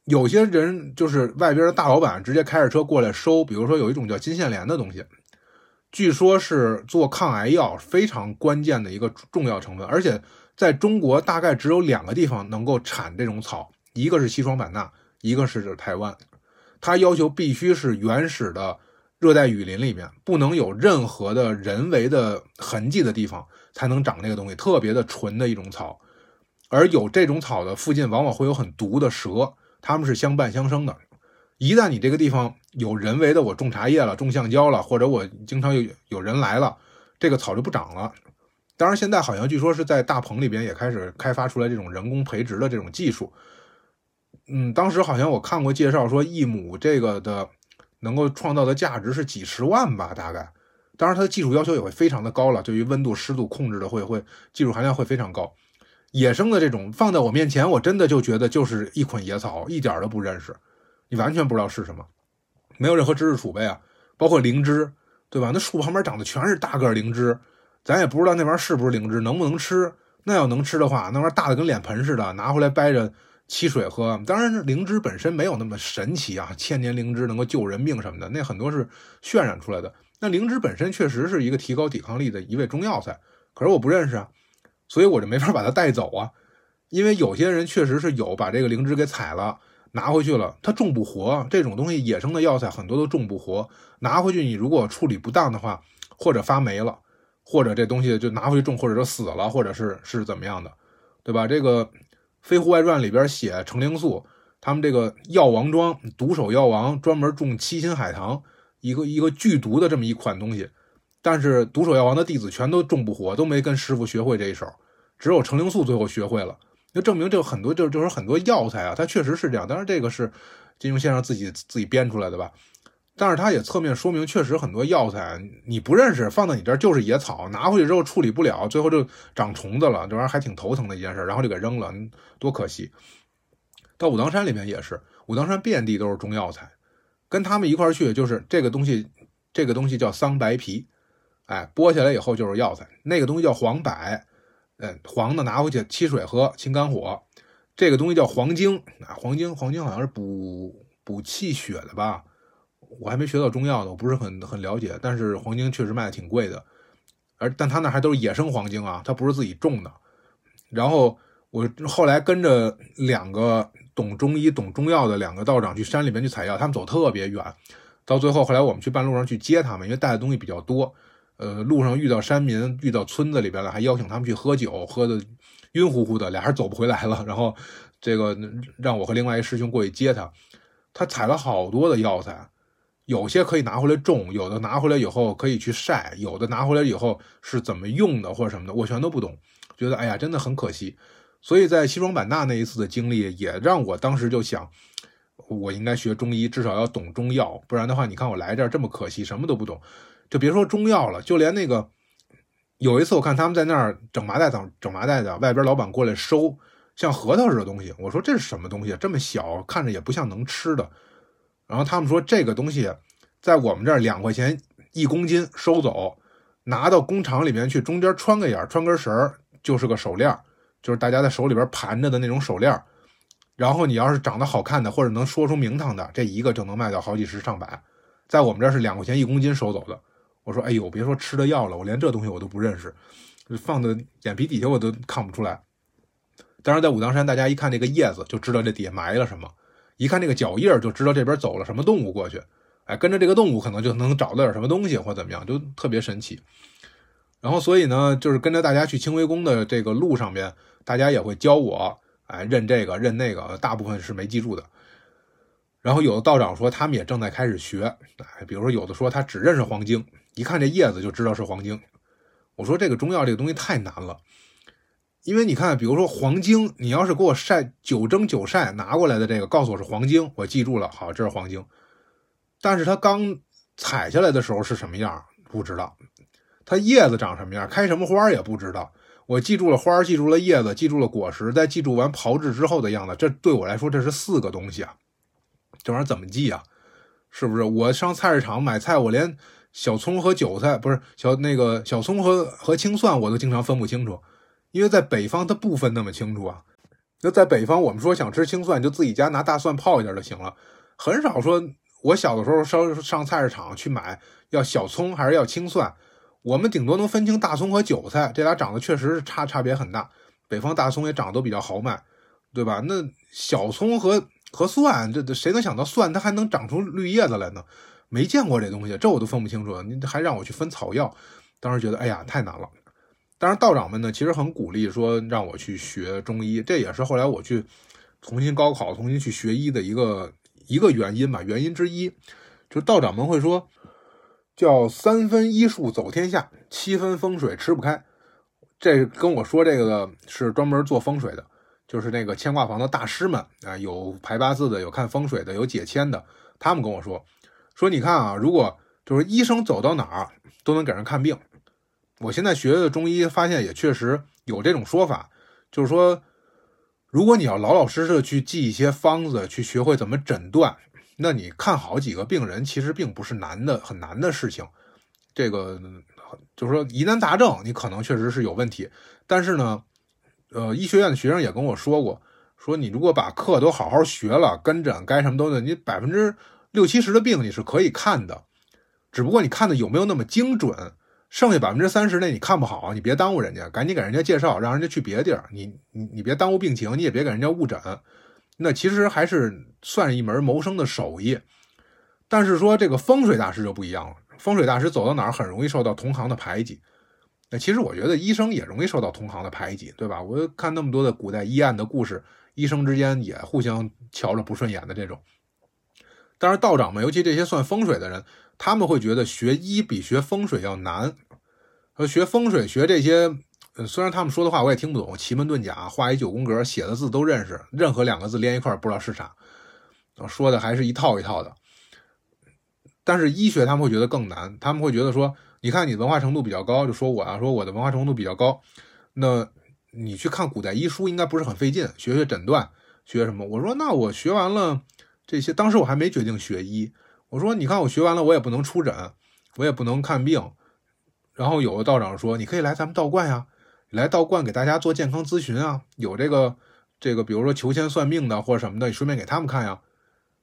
有些人就是外边的大老板，直接开着车过来收。比如说有一种叫金线莲的东西，据说是做抗癌药非常关键的一个重要成分，而且在中国大概只有两个地方能够产这种草，一个是西双版纳，一个是台湾。它要求必须是原始的热带雨林里面，不能有任何的人为的痕迹的地方才能长这个东西，特别的纯的一种草。而有这种草的附近，往往会有很毒的蛇。他们是相伴相生的，一旦你这个地方有人为的，我种茶叶了，种橡胶了，或者我经常有有人来了，这个草就不长了。当然，现在好像据说是在大棚里边也开始开发出来这种人工培植的这种技术。嗯，当时好像我看过介绍说，一亩这个的能够创造的价值是几十万吧，大概。当然，它的技术要求也会非常的高了，对于温度、湿度控制的会会技术含量会非常高。野生的这种放在我面前，我真的就觉得就是一捆野草，一点都不认识，你完全不知道是什么，没有任何知识储备啊。包括灵芝，对吧？那树旁边长的全是大个灵芝，咱也不知道那玩意儿是不是灵芝，能不能吃？那要能吃的话，那玩意儿大的跟脸盆似的，拿回来掰着沏水喝。当然，灵芝本身没有那么神奇啊，千年灵芝能够救人命什么的，那很多是渲染出来的。那灵芝本身确实是一个提高抵抗力的一味中药材，可是我不认识啊。所以我就没法把它带走啊，因为有些人确实是有把这个灵芝给采了拿回去了，它种不活。这种东西野生的药材很多都种不活，拿回去你如果处理不当的话，或者发霉了，或者这东西就拿回去种，或者说死了，或者是是怎么样的，对吧？这个《飞狐外传》里边写程灵素他们这个药王庄毒手药王专门种七星海棠，一个一个剧毒的这么一款东西。但是毒手药王的弟子全都种不活，都没跟师傅学会这一手，只有程灵素最后学会了，就证明这很多就就是很多药材啊，它确实是这样。当然这个是金庸先生自己自己编出来的吧，但是他也侧面说明，确实很多药材你不认识，放到你这儿就是野草，拿回去之后处理不了，最后就长虫子了，这玩意儿还挺头疼的一件事，然后就给扔了，多可惜。到武当山里面也是，武当山遍地都是中药材，跟他们一块去就是这个东西，这个东西叫桑白皮。哎，剥下来以后就是药材，那个东西叫黄柏，嗯，黄的拿回去沏水喝，清肝火。这个东西叫黄精，啊，黄精，黄精好像是补补气血的吧？我还没学到中药呢，我不是很很了解。但是黄精确实卖的挺贵的，而但他那还都是野生黄精啊，他不是自己种的。然后我后来跟着两个懂中医、懂中药的两个道长去山里面去采药，他们走特别远，到最后后来我们去半路上去接他们，因为带的东西比较多。呃，路上遇到山民，遇到村子里边了，还邀请他们去喝酒，喝的晕乎乎的，俩人走不回来了。然后这个让我和另外一师兄过去接他，他采了好多的药材，有些可以拿回来种，有的拿回来以后可以去晒，有的拿回来以后是怎么用的或者什么的，我全都不懂，觉得哎呀，真的很可惜。所以在西双版纳那一次的经历，也让我当时就想，我应该学中医，至少要懂中药，不然的话，你看我来这儿这么可惜，什么都不懂。就别说中药了，就连那个有一次我看他们在那儿整麻袋，整麻袋的，外边老板过来收像核桃似的东西，我说这是什么东西？这么小，看着也不像能吃的。然后他们说这个东西在我们这儿两块钱一公斤收走，拿到工厂里面去，中间穿个眼，穿根绳就是个手链，就是大家在手里边盘着的那种手链。然后你要是长得好看的，或者能说出名堂的，这一个就能卖到好几十上百。在我们这儿是两块钱一公斤收走的。我说：“哎呦，别说吃的药了，我连这东西我都不认识，放在眼皮底下我都看不出来。但是在武当山，大家一看这个叶子就知道这底下埋了什么，一看这个脚印就知道这边走了什么动物过去。哎，跟着这个动物可能就能找到点什么东西或怎么样，就特别神奇。然后所以呢，就是跟着大家去清微宫的这个路上面，大家也会教我，哎，认这个认那个，大部分是没记住的。然后有的道长说他们也正在开始学，哎，比如说有的说他只认识黄精，一看这叶子就知道是黄精。我说这个中药这个东西太难了，因为你看，比如说黄精，你要是给我晒九蒸九晒拿过来的这个，告诉我是黄精，我记住了，好，这是黄精。但是它刚采下来的时候是什么样，不知道。它叶子长什么样，开什么花也不知道。我记住了花，记住了叶子，记住了果实，再记住完炮制之后的样子。这对我来说，这是四个东西啊。这玩意儿怎么记啊？是不是？我上菜市场买菜，我连小葱和韭菜，不是小那个小葱和和青蒜，我都经常分不清楚。因为在北方，它不分那么清楚啊。那在北方，我们说想吃青蒜，就自己家拿大蒜泡一下就行了，很少说。我小的时候上上菜市场去买，要小葱还是要青蒜？我们顶多能分清大葱和韭菜，这俩长得确实是差差别很大。北方大葱也长得都比较豪迈，对吧？那小葱和和蒜，这这谁能想到蒜它还能长出绿叶子来呢？没见过这东西，这我都分不清楚。你还让我去分草药，当时觉得哎呀太难了。当然道长们呢，其实很鼓励说让我去学中医，这也是后来我去重新高考、重新去学医的一个。一个原因吧，原因之一，就道长们会说，叫三分医术走天下，七分风水吃不开。这跟我说这个的是专门做风水的，就是那个牵挂房的大师们啊，有排八字的，有看风水的，有解签的。他们跟我说，说你看啊，如果就是医生走到哪儿都能给人看病。我现在学的中医发现也确实有这种说法，就是说。如果你要老老实实的去记一些方子，去学会怎么诊断，那你看好几个病人其实并不是难的很难的事情。这个就是说疑难杂症，你可能确实是有问题。但是呢，呃，医学院的学生也跟我说过，说你如果把课都好好学了，跟诊该什么都的，你百分之六七十的病你是可以看的，只不过你看的有没有那么精准。剩下百分之三十那你看不好，你别耽误人家，赶紧给人家介绍，让人家去别的地儿。你你你别耽误病情，你也别给人家误诊。那其实还是算一门谋生的手艺。但是说这个风水大师就不一样了，风水大师走到哪儿很容易受到同行的排挤。那其实我觉得医生也容易受到同行的排挤，对吧？我看那么多的古代医案的故事，医生之间也互相瞧着不顺眼的这种。但是道长们，尤其这些算风水的人。他们会觉得学医比学风水要难，学风水学这些，虽然他们说的话我也听不懂，奇门遁甲画一九宫格，写的字都认识，任何两个字连一块不知道是啥，说的还是一套一套的。但是医学他们会觉得更难，他们会觉得说，你看你文化程度比较高，就说我啊，说我的文化程度比较高，那你去看古代医书应该不是很费劲，学学诊断，学什么？我说那我学完了这些，当时我还没决定学医。我说，你看我学完了，我也不能出诊，我也不能看病。然后有个道长说，你可以来咱们道观呀，来道观给大家做健康咨询啊。有这个这个，比如说求签算命的或者什么的，你顺便给他们看呀。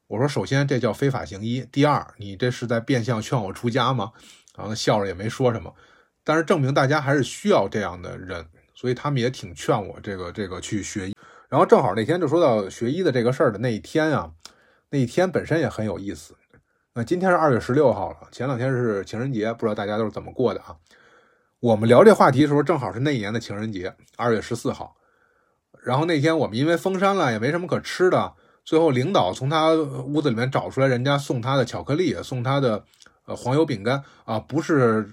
我说，首先这叫非法行医，第二，你这是在变相劝我出家吗？然后笑着也没说什么。但是证明大家还是需要这样的人，所以他们也挺劝我这个这个去学医。然后正好那天就说到学医的这个事儿的那一天啊，那一天本身也很有意思。那今天是二月十六号了，前两天是情人节，不知道大家都是怎么过的啊？我们聊这话题的时候，正好是那一年的情人节，二月十四号。然后那天我们因为封山了，也没什么可吃的，最后领导从他屋子里面找出来人家送他的巧克力，送他的呃黄油饼干啊，不是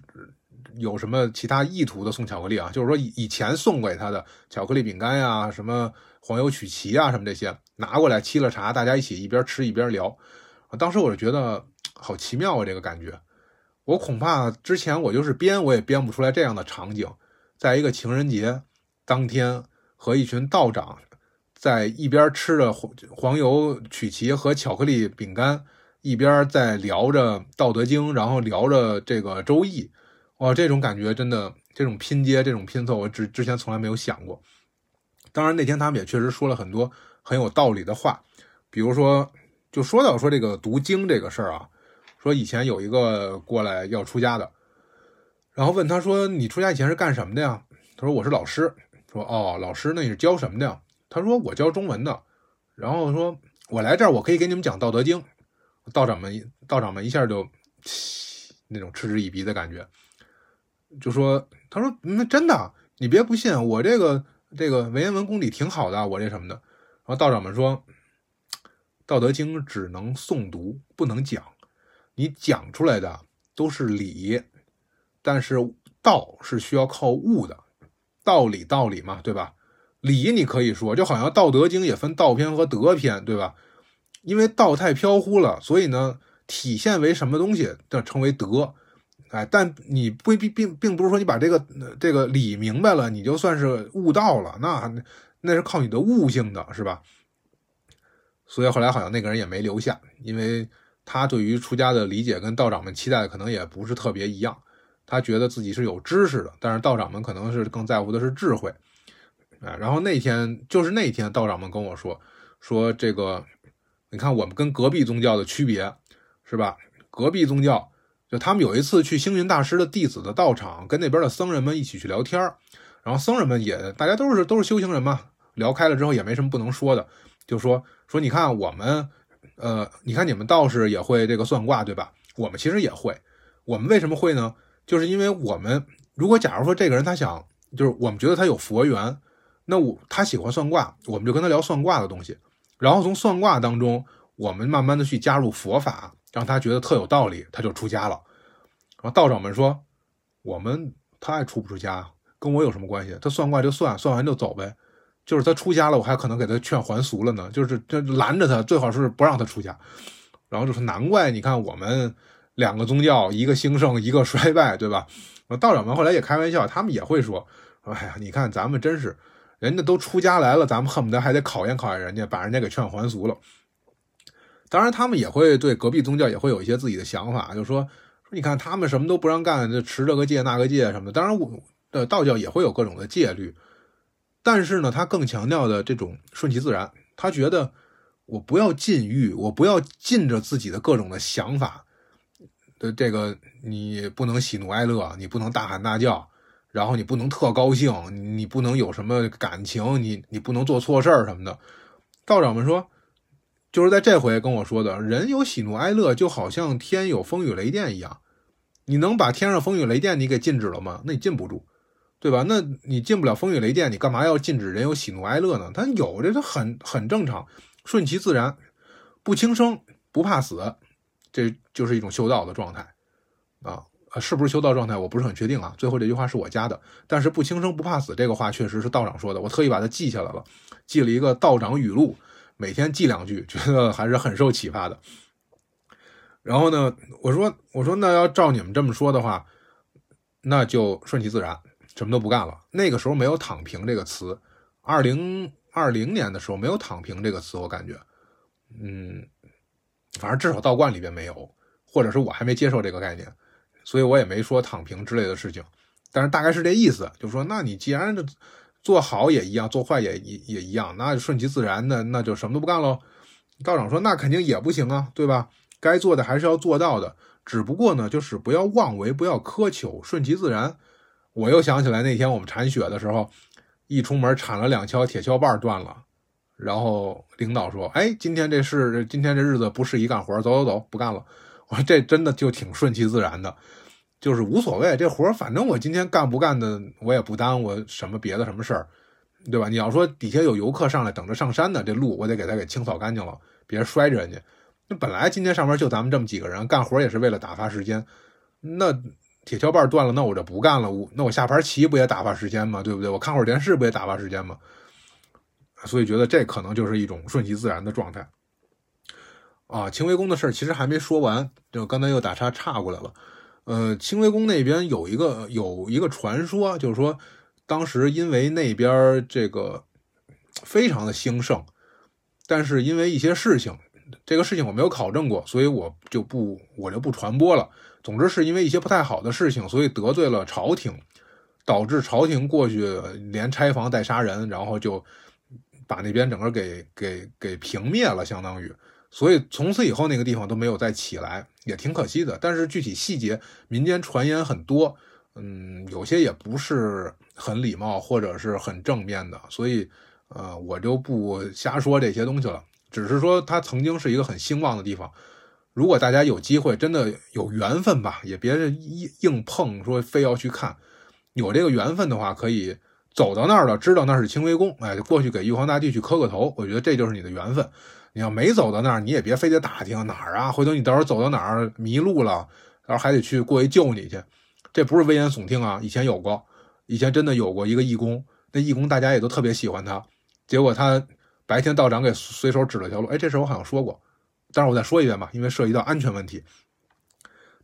有什么其他意图的送巧克力啊，就是说以以前送给他的巧克力饼干呀，什么黄油曲奇啊，什么这些拿过来沏了茶，大家一起一边吃一边聊。当时我就觉得。好奇妙啊，这个感觉，我恐怕之前我就是编，我也编不出来这样的场景，在一个情人节当天，和一群道长在一边吃着黄黄油曲奇和巧克力饼干，一边在聊着《道德经》，然后聊着这个《周易》，哇，这种感觉真的，这种拼接，这种拼凑，我之之前从来没有想过。当然那天他们也确实说了很多很有道理的话，比如说，就说到说这个读经这个事儿啊。说以前有一个过来要出家的，然后问他说：“你出家以前是干什么的呀？”他说：“我是老师。”说：“哦，老师，那你是教什么的呀？”他说：“我教中文的。”然后说：“我来这儿，我可以给你们讲《道德经》。”道长们，道长们一下就那种嗤之以鼻的感觉，就说：“他说那真的，你别不信，我这个这个文言文功底挺好的，我这什么的。”然后道长们说。道德经》只能诵读，不能讲。你讲出来的都是理，但是道是需要靠悟的，道理道理嘛，对吧？理你可以说，就好像《道德经》也分道篇和德篇，对吧？因为道太飘忽了，所以呢，体现为什么东西就称为德。哎，但你不并并并不是说你把这个这个理明白了，你就算是悟道了，那那是靠你的悟性的，是吧？所以后来好像那个人也没留下，因为他对于出家的理解跟道长们期待的可能也不是特别一样。他觉得自己是有知识的，但是道长们可能是更在乎的是智慧。哎，然后那天就是那天，道长们跟我说说这个，你看我们跟隔壁宗教的区别是吧？隔壁宗教。就他们有一次去星云大师的弟子的道场，跟那边的僧人们一起去聊天然后僧人们也大家都是都是修行人嘛，聊开了之后也没什么不能说的，就说说你看我们，呃，你看你们道士也会这个算卦对吧？我们其实也会，我们为什么会呢？就是因为我们如果假如说这个人他想，就是我们觉得他有佛缘，那我他喜欢算卦，我们就跟他聊算卦的东西，然后从算卦当中，我们慢慢的去加入佛法。让他觉得特有道理，他就出家了。然后道长们说：“我们他爱出不出家，跟我有什么关系？他算卦就算，算完就走呗。就是他出家了，我还可能给他劝还俗了呢。就是这拦着他，最好是不让他出家。然后就说难怪你看我们两个宗教，一个兴盛，一个衰败，对吧？道长们后来也开玩笑，他们也会说：哎呀，你看咱们真是，人家都出家来了，咱们恨不得还得考验考验人家，把人家给劝还俗了。”当然，他们也会对隔壁宗教也会有一些自己的想法，就说说你看他们什么都不让干，就持这个戒那个戒什么的。当然，我的道教也会有各种的戒律，但是呢，他更强调的这种顺其自然。他觉得我不要禁欲，我不要禁着自己的各种的想法的这个，你不能喜怒哀乐，你不能大喊大叫，然后你不能特高兴，你不能有什么感情，你你不能做错事儿什么的。道长们说。就是在这回跟我说的，人有喜怒哀乐，就好像天有风雨雷电一样。你能把天上风雨雷电你给禁止了吗？那你禁不住，对吧？那你禁不了风雨雷电，你干嘛要禁止人有喜怒哀乐呢？他有这，他很很正常，顺其自然，不轻生，不怕死，这就是一种修道的状态啊。是不是修道状态？我不是很确定啊。最后这句话是我加的，但是不轻生不怕死这个话确实是道长说的，我特意把它记下来了，记了一个道长语录。每天记两句，觉得还是很受启发的。然后呢，我说我说那要照你们这么说的话，那就顺其自然，什么都不干了。那个时候没有“躺平”这个词，二零二零年的时候没有“躺平”这个词，我感觉，嗯，反正至少道观里边没有，或者是我还没接受这个概念，所以我也没说躺平之类的事情。但是大概是这意思，就是说那你既然这。做好也一样，做坏也也也一样，那就顺其自然的，那就什么都不干喽。道长说：“那肯定也不行啊，对吧？该做的还是要做到的，只不过呢，就是不要妄为，不要苛求，顺其自然。”我又想起来那天我们铲雪的时候，一出门铲了两锹铁锹把断了，然后领导说：“哎，今天这是今天这日子不适宜干活，走走走，不干了。”我说：“这真的就挺顺其自然的。”就是无所谓，这活反正我今天干不干的，我也不耽误什么别的什么事儿，对吧？你要说底下有游客上来等着上山的，这路我得给他给清扫干净了，别摔着人家。那本来今天上面就咱们这么几个人干活，也是为了打发时间。那铁锹把断了，那我就不干了。我那我下盘棋不也打发时间吗？对不对？我看会儿电视不也打发时间吗？所以觉得这可能就是一种顺其自然的状态。啊，清微宫的事儿其实还没说完，就刚才又打岔岔过来了。呃，清微宫那边有一个有一个传说，就是说，当时因为那边这个非常的兴盛，但是因为一些事情，这个事情我没有考证过，所以我就不我就不传播了。总之是因为一些不太好的事情，所以得罪了朝廷，导致朝廷过去连拆房带杀人，然后就把那边整个给给给平灭了，相当于。所以从此以后，那个地方都没有再起来，也挺可惜的。但是具体细节，民间传言很多，嗯，有些也不是很礼貌或者是很正面的。所以，呃，我就不瞎说这些东西了。只是说，它曾经是一个很兴旺的地方。如果大家有机会，真的有缘分吧，也别硬硬碰，说非要去看。有这个缘分的话，可以走到那儿了，知道那是清微宫，哎，过去给玉皇大帝去磕个头。我觉得这就是你的缘分。你要没走到那儿，你也别非得打听哪儿啊，回头你到时候走到哪儿迷路了，到时候还得去过去救你去。这不是危言耸听啊，以前有过，以前真的有过一个义工，那义工大家也都特别喜欢他，结果他白天道长给随手指了条路，哎，这事我好像说过，但是我再说一遍吧，因为涉及到安全问题。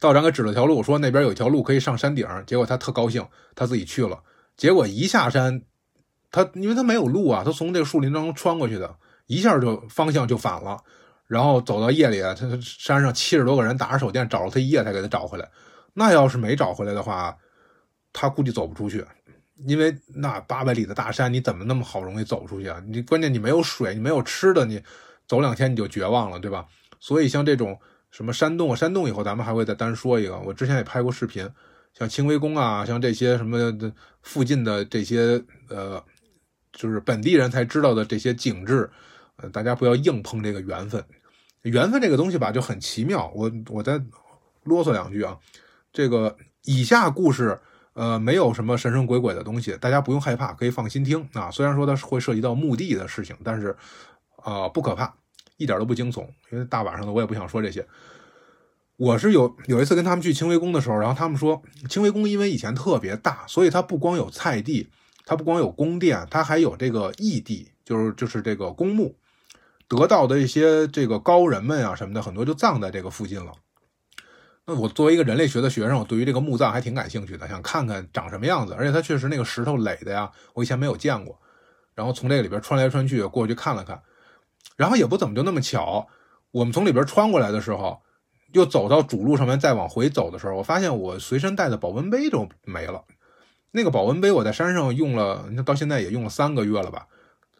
道长给指了条路，说那边有一条路可以上山顶，结果他特高兴，他自己去了，结果一下山，他因为他没有路啊，他从这个树林当中穿过去的，一下就方向就反了，然后走到夜里，他山上七十多个人打着手电找了他一夜才给他找回来。那要是没找回来的话，他估计走不出去，因为那八百里的大山，你怎么那么好容易走出去啊？你关键你没有水，你没有吃的，你走两天你就绝望了，对吧？所以像这种什么山洞，山洞以后咱们还会再单说一个。我之前也拍过视频，像清微宫啊，像这些什么附近的这些呃，就是本地人才知道的这些景致，大家不要硬碰这个缘分。缘分这个东西吧，就很奇妙。我我再啰嗦两句啊。这个以下故事，呃，没有什么神神鬼鬼的东西，大家不用害怕，可以放心听啊。虽然说它会涉及到墓地的事情，但是，呃，不可怕，一点都不惊悚。因为大晚上的，我也不想说这些。我是有有一次跟他们去清微宫的时候，然后他们说，清微宫因为以前特别大，所以它不光有菜地，它不光有宫殿，它还有这个异地，就是就是这个公墓，得到的一些这个高人们啊什么的，很多就葬在这个附近了。那我作为一个人类学的学生，我对于这个墓葬还挺感兴趣的，想看看长什么样子。而且它确实那个石头垒的呀，我以前没有见过。然后从这个里边穿来穿去，过去看了看。然后也不怎么就那么巧，我们从里边穿过来的时候，又走到主路上面再往回走的时候，我发现我随身带的保温杯都没了。那个保温杯我在山上用了，到现在也用了三个月了吧，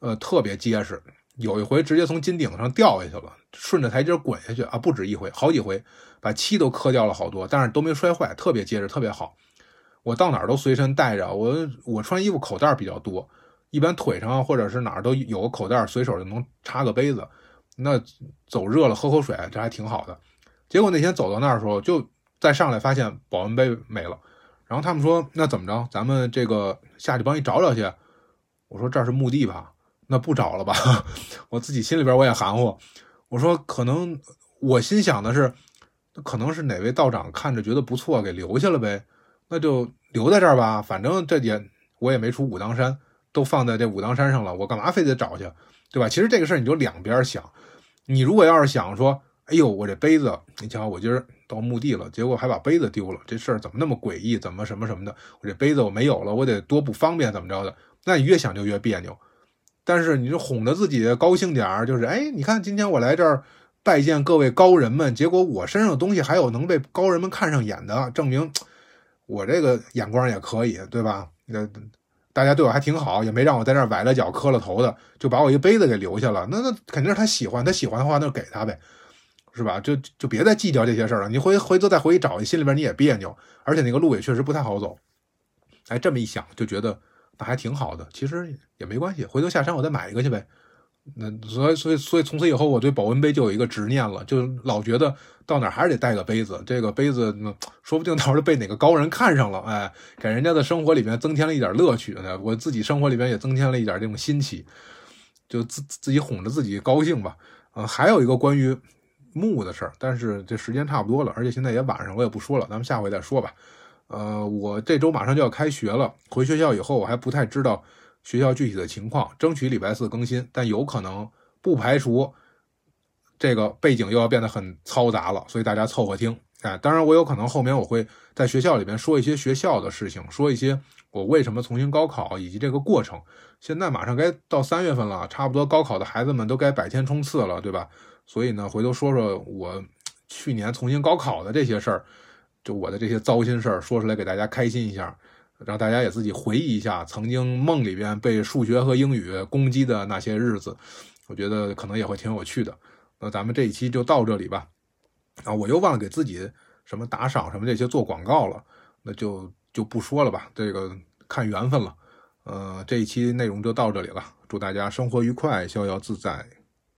呃，特别结实。有一回直接从金顶上掉下去了，顺着台阶滚下去啊，不止一回，好几回，把漆都磕掉了好多，但是都没摔坏，特别结实，特别好。我到哪儿都随身带着，我我穿衣服口袋比较多，一般腿上或者是哪儿都有个口袋，随手就能插个杯子。那走热了喝口水，这还挺好的。结果那天走到那儿的时候，就再上来发现保温杯没了，然后他们说那怎么着，咱们这个下去帮你找找去。我说这是墓地吧。那不找了吧，我自己心里边我也含糊。我说可能我心想的是，可能是哪位道长看着觉得不错，给留下了呗。那就留在这儿吧，反正这也我也没出武当山，都放在这武当山上了，我干嘛非得找去，对吧？其实这个事儿你就两边想。你如果要是想说，哎呦，我这杯子，你瞧我今儿到墓地了，结果还把杯子丢了，这事儿怎么那么诡异？怎么什么什么的？我这杯子我没有了，我得多不方便，怎么着的？那你越想就越别扭。但是你就哄着自己高兴点儿，就是哎，你看今天我来这儿拜见各位高人们，结果我身上的东西还有能被高人们看上眼的，证明我这个眼光也可以，对吧？那大家对我还挺好，也没让我在那儿崴了脚磕了头的，就把我一杯子给留下了。那那肯定是他喜欢，他喜欢的话那就给他呗，是吧？就就别再计较这些事儿了。你回回头再回去找，心里边你也别扭，而且那个路也确实不太好走。哎，这么一想就觉得。那还挺好的，其实也没关系，回头下山我再买一个去呗。那所以所以所以从此以后我对保温杯就有一个执念了，就老觉得到哪还是得带个杯子。这个杯子说不定到时候被哪个高人看上了，哎，给人家的生活里面增添了一点乐趣呢。我自己生活里面也增添了一点这种新奇，就自自己哄着自己高兴吧。呃，还有一个关于木的事儿，但是这时间差不多了，而且现在也晚上，我也不说了，咱们下回再说吧。呃，我这周马上就要开学了，回学校以后我还不太知道学校具体的情况，争取礼拜四更新，但有可能不排除这个背景又要变得很嘈杂了，所以大家凑合听。哎，当然我有可能后面我会在学校里边说一些学校的事情，说一些我为什么重新高考以及这个过程。现在马上该到三月份了，差不多高考的孩子们都该百天冲刺了，对吧？所以呢，回头说说我去年重新高考的这些事儿。就我的这些糟心事儿说出来给大家开心一下，让大家也自己回忆一下曾经梦里边被数学和英语攻击的那些日子，我觉得可能也会挺有趣的。那咱们这一期就到这里吧。啊，我又忘了给自己什么打赏什么这些做广告了，那就就不说了吧。这个看缘分了。呃，这一期内容就到这里了。祝大家生活愉快，逍遥自在。